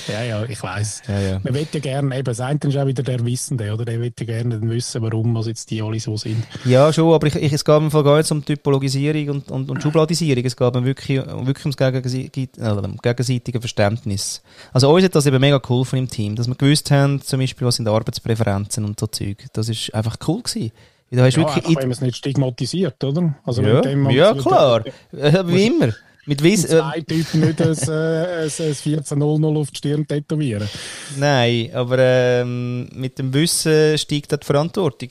Ja, ja, ich weiß. Ja, ja. Man will ja gerne, eben, das eine ist auch wieder der Wissende, oder? Der will ja gerne wissen, warum was jetzt die alle so sind. Ja, schon, aber ich, ich, es geht Fall gar nicht um Typologisierung und, und, und Schubladisierung. Es geht mir wirklich, wirklich ums gegenseiti- äh, gegenseitige Verständnis. Also uns hat das eben mega geholfen im Team, dass wir gewusst haben, zum Beispiel, was sind Arbeitspräferenzen und so Zeug. Das ist einfach cool gewesen. Da hast Ja, wirklich einfach, wenn man es nicht stigmatisiert, oder? Also ja, ja, klar. Wie immer. Mit Wiss, äh, Zwei Typen nicht ein, äh, ein, ein 1400 auf die Stirn tätowieren. nein, aber ähm, mit dem Wissen steigt die Verantwortung.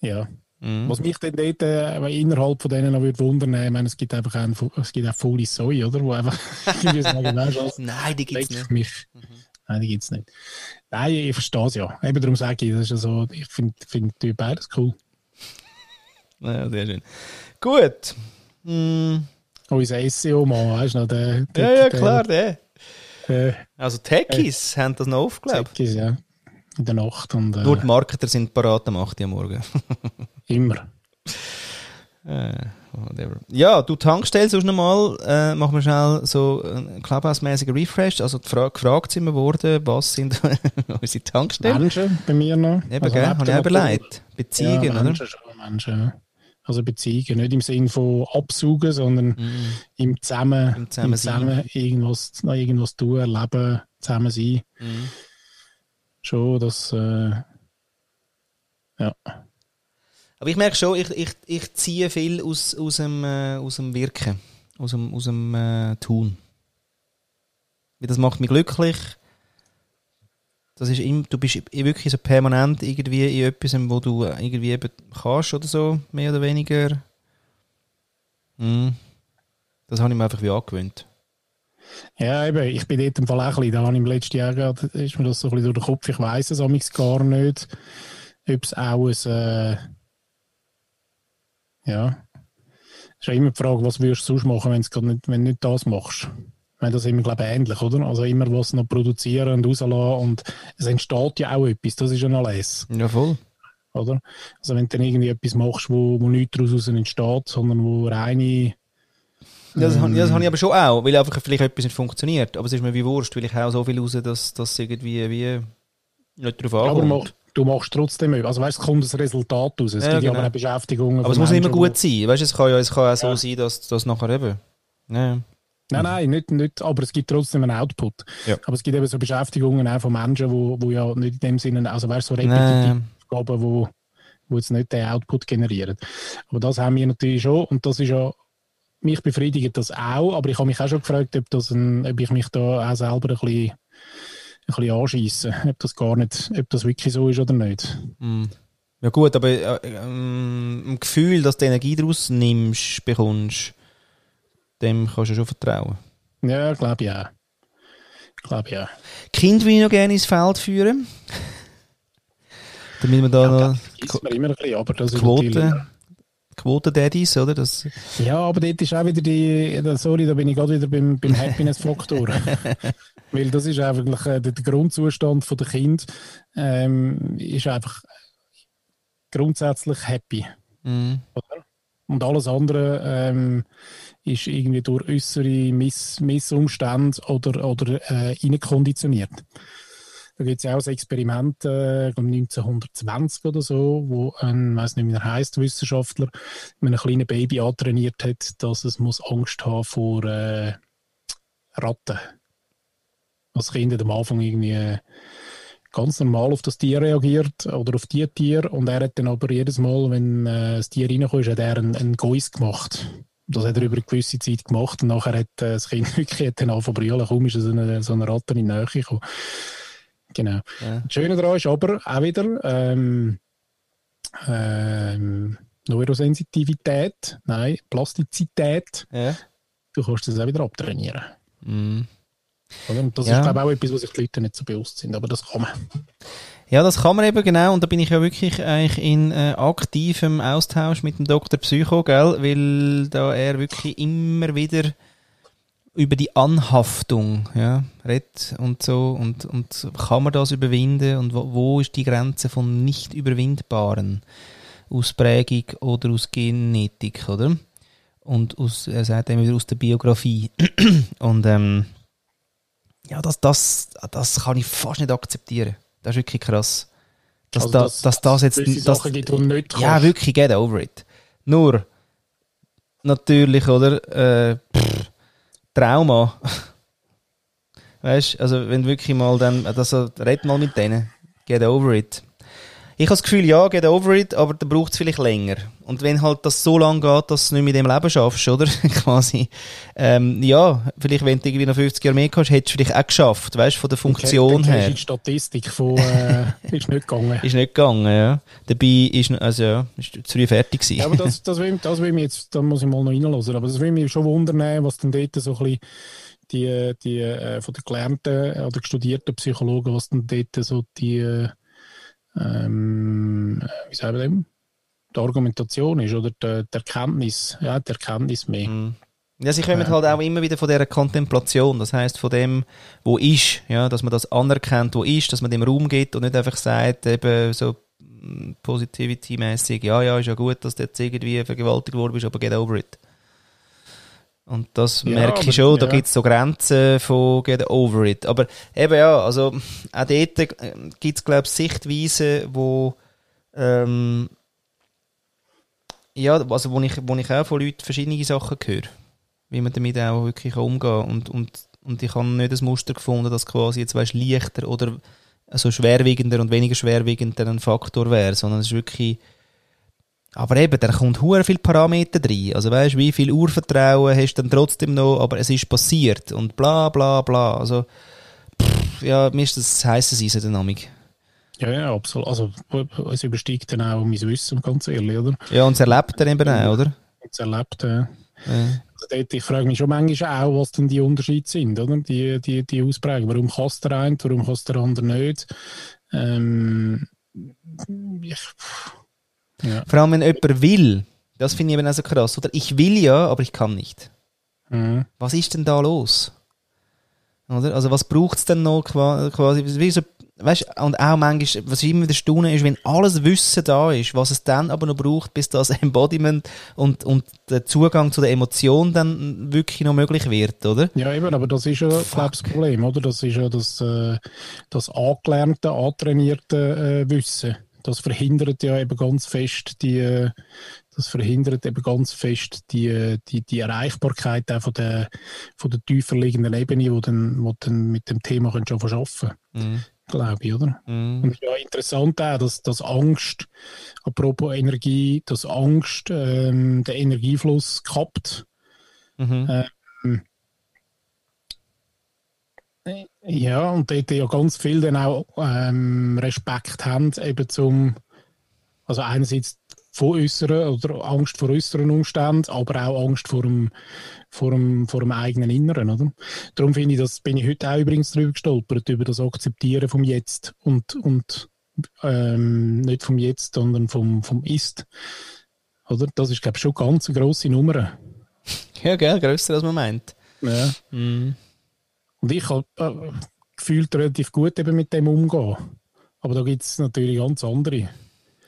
Ja. Mhm. Was mich dann dort äh, innerhalb von denen noch würde wundern, ich meine, es gibt einfach einen, es gibt auch faule Säue, oder? Wo einfach irgendwie sagen, Nein, die gibt's leck nicht. mich. Nein, die gibt es nicht. Nein, ich verstehe es ja. Eben darum sage ich, das ist ja so, ich finde find die beides cool. Ja, sehr schön. Gut. Mm. Unser SEO-Mann, weißt du noch, der, Ja, der, ja, der- klar, der. Der, Also Techies haben das noch aufgelebt. Zack ist, ja. In der Nacht und äh, Nur die Marketer sind parat am 8 Uhr am Morgen. immer. äh, whatever. Ja, du Tankstelle sonst nochmal, äh, machen wir schnell so einen Clubhouse-mäßigen Refresh. Also Frage, gefragt sind wir worden, was sind unsere Tankstellen? Menschen bei mir noch. Eben, Also gell? Habe ich überlegt. Beziehungen, ja, oder? Menschen schon, Menschen. ja. Also Beziehungen, nicht im Sinn von absaugen, sondern Mhm. im Zusammen, Im Zusammensein. zusammen irgendwas, noch irgendwas tun, erleben, zusammen sein. Mhm. Schon, das, äh, ja. Aber ich merke schon, ich, ich, ich ziehe viel aus, aus, dem, äh, aus dem Wirken, aus dem, aus dem äh, Tun. Das macht mich glücklich. Das ist im, du bist wirklich so permanent irgendwie in etwas, wo du irgendwie eben kannst oder so, mehr oder weniger. Mhm. Das habe ich mir einfach wie angewöhnt. Ja, eben, ich bin dort im Fall auch ein bisschen, da habe ich im letzten Jahr gerade, ist mir das so ein bisschen durch den Kopf, ich weiss es amigs gar nicht, ob es auch ein, äh, ja, ist ja immer die Frage, was würdest du sonst machen, wenn's grad nicht, wenn du nicht das machst? Meine, das ist immer, glaube ich, ähnlich, oder? Also immer was noch produzieren und rauslassen und es entsteht ja auch etwas, das ist ja noch les, Ja, voll. oder? Also wenn du dann irgendwie etwas machst, wo, wo nichts daraus entsteht, sondern wo reine das, habe- das habe ich aber schon auch, weil einfach vielleicht etwas nicht funktioniert. Aber es ist mir wie Wurscht, weil ich auch so viel raus, dass das irgendwie wie nicht drauf Ja, aber ankommt. mach, du machst trotzdem etwas. Also weißt, es kommt das Resultat raus. Es Ja, gibt ja genau. aber auch Beschäftigungen. Aber es muss nicht immer Menschen, gut sein. Weißt du, es kann ja es kann auch so Ja. sein, dass das nachher eben. Ja. Nein, nein, nicht, nicht, aber es gibt trotzdem einen Output. Ja. Aber es gibt eben so Beschäftigungen auch von Menschen, wo, wo ja nicht in dem Sinne, also weißt, so repetitive. Aufgaben, wo, wo jetzt nicht den Output generieren. Aber das haben wir natürlich schon und das ist ja, mich befriedigt das auch, aber ich habe mich auch schon gefragt, ob, das ein, ob ich mich da auch selber ein bisschen, ein bisschen anscheisse, ob das gar nicht, ob das wirklich so ist oder nicht. Mm. Ja gut, aber äh, ähm, ein Gefühl, dass du Energie daraus nimmst, bekommst, dem kannst du schon vertrauen. Ja, glaube auch. glaube ja. Kind will ich noch gerne ins Feld führen. Damit wir da ja, noch das mir immer ein bisschen, aber das Quote, Quoten-Daddies, oder? Das ja, aber dort ist auch wieder die, sorry, da bin ich gerade wieder beim, beim Happiness-Faktor. Weil das ist einfach äh, der Grundzustand von der Kind ähm, ist einfach grundsätzlich happy. Mhm. Und alles andere ähm, ist irgendwie durch äußere Miss Missumstände oder, oder äh, konditioniert. Da gibt es ja auch ein Experiment, äh, 1920 oder so, wo ein, weiß nicht, wie heißt, Wissenschaftler mit einem kleinen Baby antrainiert hat, dass es muss Angst haben vor äh, Ratten. Als Kind am Anfang irgendwie äh, ganz normal auf das Tier reagiert oder auf die Tier und er hat dann aber jedes Mal, wenn äh, das Tier reinkommt, hat er einen, einen Geiss gemacht. Das hat er über eine gewisse Zeit gemacht und nachher hat äh, das Kind wirklich dann angefangen zu brüllen, kaum ist so eine, so eine Ratte in die Nähe gekommen. Genau. Ja. Das Schöne daran ist aber auch wieder ähm, ähm, Neurosensitivität, nein, Plastizität. Ja. Du kannst das auch wieder abtrainieren. Mm. Und das ja. ist, glaube ich, auch etwas, was sich die Leute nicht so bewusst sind, aber das kann man. Ja, das kann man eben genau und da bin ich ja wirklich eigentlich in äh, aktivem Austausch mit dem Dr. Psycho, gell, weil da er wirklich immer wieder über die Anhaftung ja, redet und so und, und kann man das überwinden und wo, wo ist die Grenze von nicht überwindbaren Ausprägung oder aus Genetik, oder? Und aus, er sagt immer wieder aus der Biografie. und ähm, ja, das, das, das kann ich fast nicht akzeptieren. Das ist wirklich krass. Dass, also, da, dass, dass das jetzt. Das, Sachen gibt, nicht ja, wirklich, get over it. Nur, natürlich, oder? Äh, pff, Trauma. weißt du, also wenn wirklich mal dann, also red mal mit denen, get over it. Ich habe das Gefühl, ja, get over it, aber dann braucht es vielleicht länger. Und wenn halt das so lange geht, dass du nicht mit dem Leben schaffst, oder? Quasi. Ähm, ja, vielleicht, wenn du irgendwie noch 50 Jahre mehr hast, hättest du vielleicht auch geschafft, weißt du, von der Funktion okay, her. Die Statistik von, äh, ist nicht gegangen. ist nicht gegangen, ja. Dabei ist, also ja, ist zu früh fertig gewesen. Ja, aber das, das, will, das will mich jetzt, da muss ich mal noch reinlassen, aber das will mich schon wundern, was dann dort so ein bisschen die, die, äh, von den gelernten oder studierten Psychologen, was dann dort so die, äh, ähm, wie sagen wir dem? Die Argumentation ist oder die, die Erkenntnis, ja, die Erkenntnis mehr. Mm. Ja, sie kommen äh, halt auch immer wieder von dieser Kontemplation, das heißt von dem, wo ist, ja, dass man das anerkennt, wo ist, dass man dem Raum gibt und nicht einfach sagt, eben so mm, Positivity-mäßig, ja, ja, ist ja gut, dass du jetzt irgendwie vergewaltigt worden bist, aber get over it. Und das ja, merke ich schon, da gibt es so Grenzen von get over it. Aber eben ja, also auch dort äh, gibt es, glaube ich, Sichtweisen, wo ähm, ja, also wo ich, wo ich auch von Leuten verschiedene Sachen höre, wie man damit auch wirklich umgehen kann. Und, und, und ich habe nicht das Muster gefunden, dass quasi jetzt weißt, leichter oder also schwerwiegender und weniger schwerwiegender ein Faktor wäre, sondern es ist wirklich aber eben, da kommt hure viel Parameter drin. Also weißt, wie viel Urvertrauen hast du dann trotzdem noch, aber es ist passiert und bla bla bla. Also, pff, ja, mir ist das heiße Eisen Dynamik. Ja, ja, absolut. Also, es übersteigt dann auch mein Wissen, ganz ehrlich, oder? Ja, und es erlebt dann eben auch, oder? Es erlebt, ja. ja. Also dort, ich frage mich schon manchmal auch, was denn die Unterschiede sind, oder? Die, die, die Ausprägung. Warum kannst der eine, warum kannst der andere nicht? Ähm, ich, ja. Vor allem, wenn jemand will, das finde ich eben auch so krass. Oder ich will ja, aber ich kann nicht. Mhm. Was ist denn da los? Oder? Also was braucht es denn noch quasi? Wie so, weißt, und auch manchmal, was ich immer wieder staune, ist, wenn alles Wissen da ist, was es dann aber noch braucht, bis das Embodiment und, und der Zugang zu der Emotion dann wirklich noch möglich wird, oder? Ja, eben, aber das ist ja Fuck. das Problem, oder? Das ist ja das, äh, das angelernte, antrainierte äh, Wissen das verhindert ja eben ganz fest die, das verhindert eben ganz fest die, die, die Erreichbarkeit auch von der, von der tiefer liegenden Ebene, wo dann, wo dann mit dem Thema schon verschaffen mhm. glaube ich, oder? Mhm. Und ja, interessant auch, dass, dass Angst, apropos Energie, dass Angst ähm, den Energiefluss kappt. Mhm. Ähm, ja, und dort ja ganz viele dann auch ähm, Respekt haben, eben zum, also einerseits von äußeren oder Angst vor äußeren Umständen, aber auch Angst vor dem, vor dem, vor dem eigenen Inneren. Oder? Darum finde ich, das bin ich heute auch übrigens drüber gestolpert, über das Akzeptieren vom Jetzt und, und ähm, nicht vom Jetzt, sondern vom, vom Ist. Oder? Das ist, glaube ich, schon ganz eine grosse Nummer. Ja, gell, grösser als man meint. Ja. Mhm. Und ich habe äh, gefühlt relativ gut eben mit dem umgehen. Aber da gibt es natürlich ganz andere,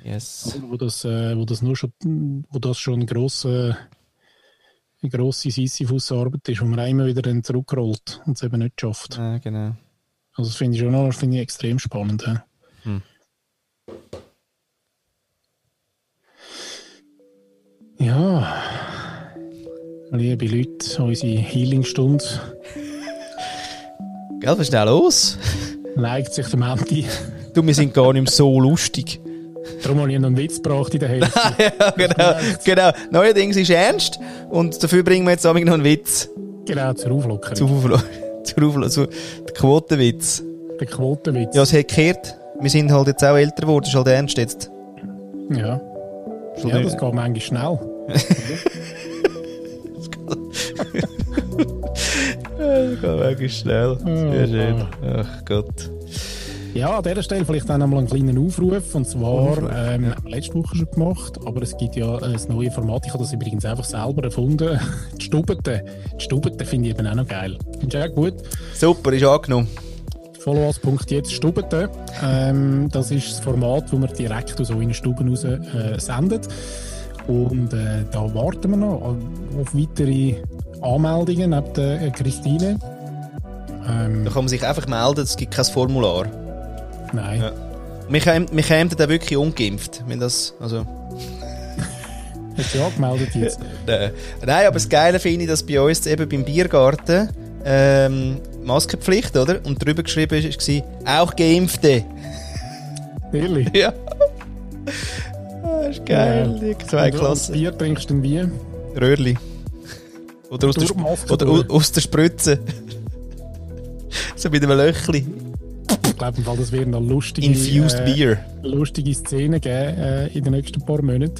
Yes. wo das, äh, wo das nur schon, wo das schon grosse, eine grosse Sisyphus-Arbeit ist, wo man immer wieder dann zurückrollt und es eben nicht schafft. Ja, genau. Also das finde ich schon noch, finde ich extrem spannend. Ja. Hm. Ja, liebe Leute, unsere Healingstunde Gell, was ist denn los? neigt sich dem Ende. Du, wir sind gar nicht mehr so lustig. Darum habe ich noch einen Witz gebracht in der Hälfte. ja, genau. genau. Neuerdings ist ernst und dafür bringen wir jetzt auch noch einen Witz. genau, zur Auflockerung. Zu, zu, zu, zu der Quotenwitz. Der Quotenwitz. Ja, es hat gekehrt. Wir sind halt jetzt auch älter geworden, ist halt ernst jetzt. Ja. Schon ja, das geht manchmal schnell. Das geht wirklich schnell. Sehr Oh, schön. Ach Gott. Ja, an dieser Stelle vielleicht auch noch mal einen kleinen Aufruf. Und zwar, ähm, haben wir letzte Woche schon gemacht, aber es gibt ja ein neues Format. Ich habe das übrigens einfach selber erfunden. Die Stubete. Die Stubete finde ich eben auch noch geil. Findest du auch gut? Super, ist angenommen. Followas.jetzt Stubete. Ähm, das ist das Format, wo wir direkt aus euren Stuben raus äh, sendet. Und äh, da warten wir noch auf weitere Anmeldungen neben der äh, Christine. Ähm, Da kann man sich einfach melden, es gibt kein Formular. nein. Ja. Wir kämen, dann wirklich ungeimpft, wenn das, also... Hat sie angemeldet jetzt? Äh, nein, aber das Geile finde ich, dass bei uns eben beim Biergarten ähm, Maskenpflicht, oder? Und drüber geschrieben war, auch Geimpfte. Ehrlich? Ja. Das ist geil, die zwei und Klassen. Bier trinkst du denn wie? Röhrli. Oder aus, der, oder aus der Spritze. so mit einem Löchli. Ich glaube, das werden noch lustige, Infused äh, lustige Szenen geben äh, in den nächsten paar Monaten.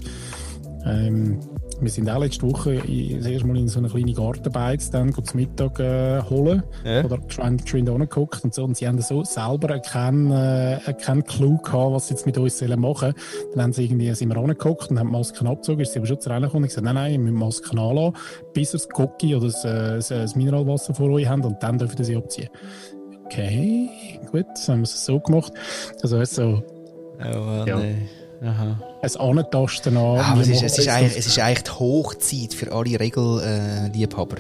Ähm, wir sind auch letzte Woche in, das erste Mal in so eine kleine Gartenbeiz dann zum Mittag äh, holen. Ja. Oder geschwind, angeguckt und so. Und sie haben so selber keinen, äh, keinen Clou gehabt, was sie jetzt mit uns sollen machen Dann haben sie irgendwie, sind wir angeguckt und haben die Masken abgezogen. Ist sie aber schon zu reingekommen und gesagt, nein, nein, wir müssen Masken anlassen, bis ihr das Cookie oder das, äh, das, das Mineralwasser vor euch habt und dann dürft ihr sie abziehen. Okay, gut, dann haben wir es so gemacht. Also es ist so Oh, Mann, Ja. ey. Aha. ein Antasten an. Ah, aber es ist, es, ist eigentlich, es ist eigentlich die Hochzeit für alle Regelliebhaber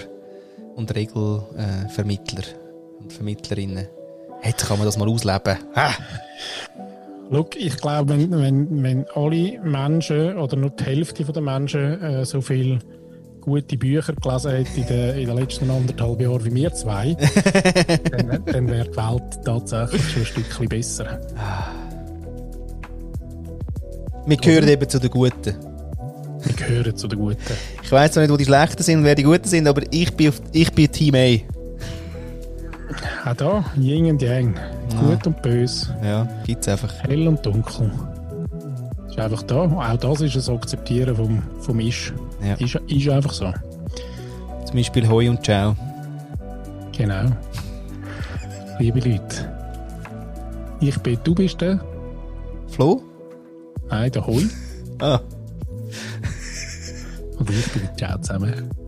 und Regelvermittler und Vermittlerinnen. Jetzt kann man das mal ausleben. Ah. Look, ich glaube, wenn, wenn, wenn alle Menschen oder nur die Hälfte der Menschen äh, so viel gute Bücher gelesen hätte in den, in den letzten anderthalb Jahren wie wir zwei, dann, dann wäre die Welt tatsächlich schon ein Stückchen besser. Wir gehören eben zu den Guten. Wir gehören zu den Guten. Ich weiß zwar nicht, wo die Schlechten sind und wer die Guten sind, aber ich bin, auf, ich bin Team A. Auch da, Yin und Yang, gut und böse, Ja, gibt's einfach. hell und dunkel. Ist einfach da. Auch das ist ein Akzeptieren vom, vom Isch. Ja. Ist, ist einfach so. Zum Beispiel Hoi und Ciao. Genau. Liebe Leute, ich bin, du bist der, Flo? Nein, der Hoi. Ah. Und ich bin der Ciao zusammen.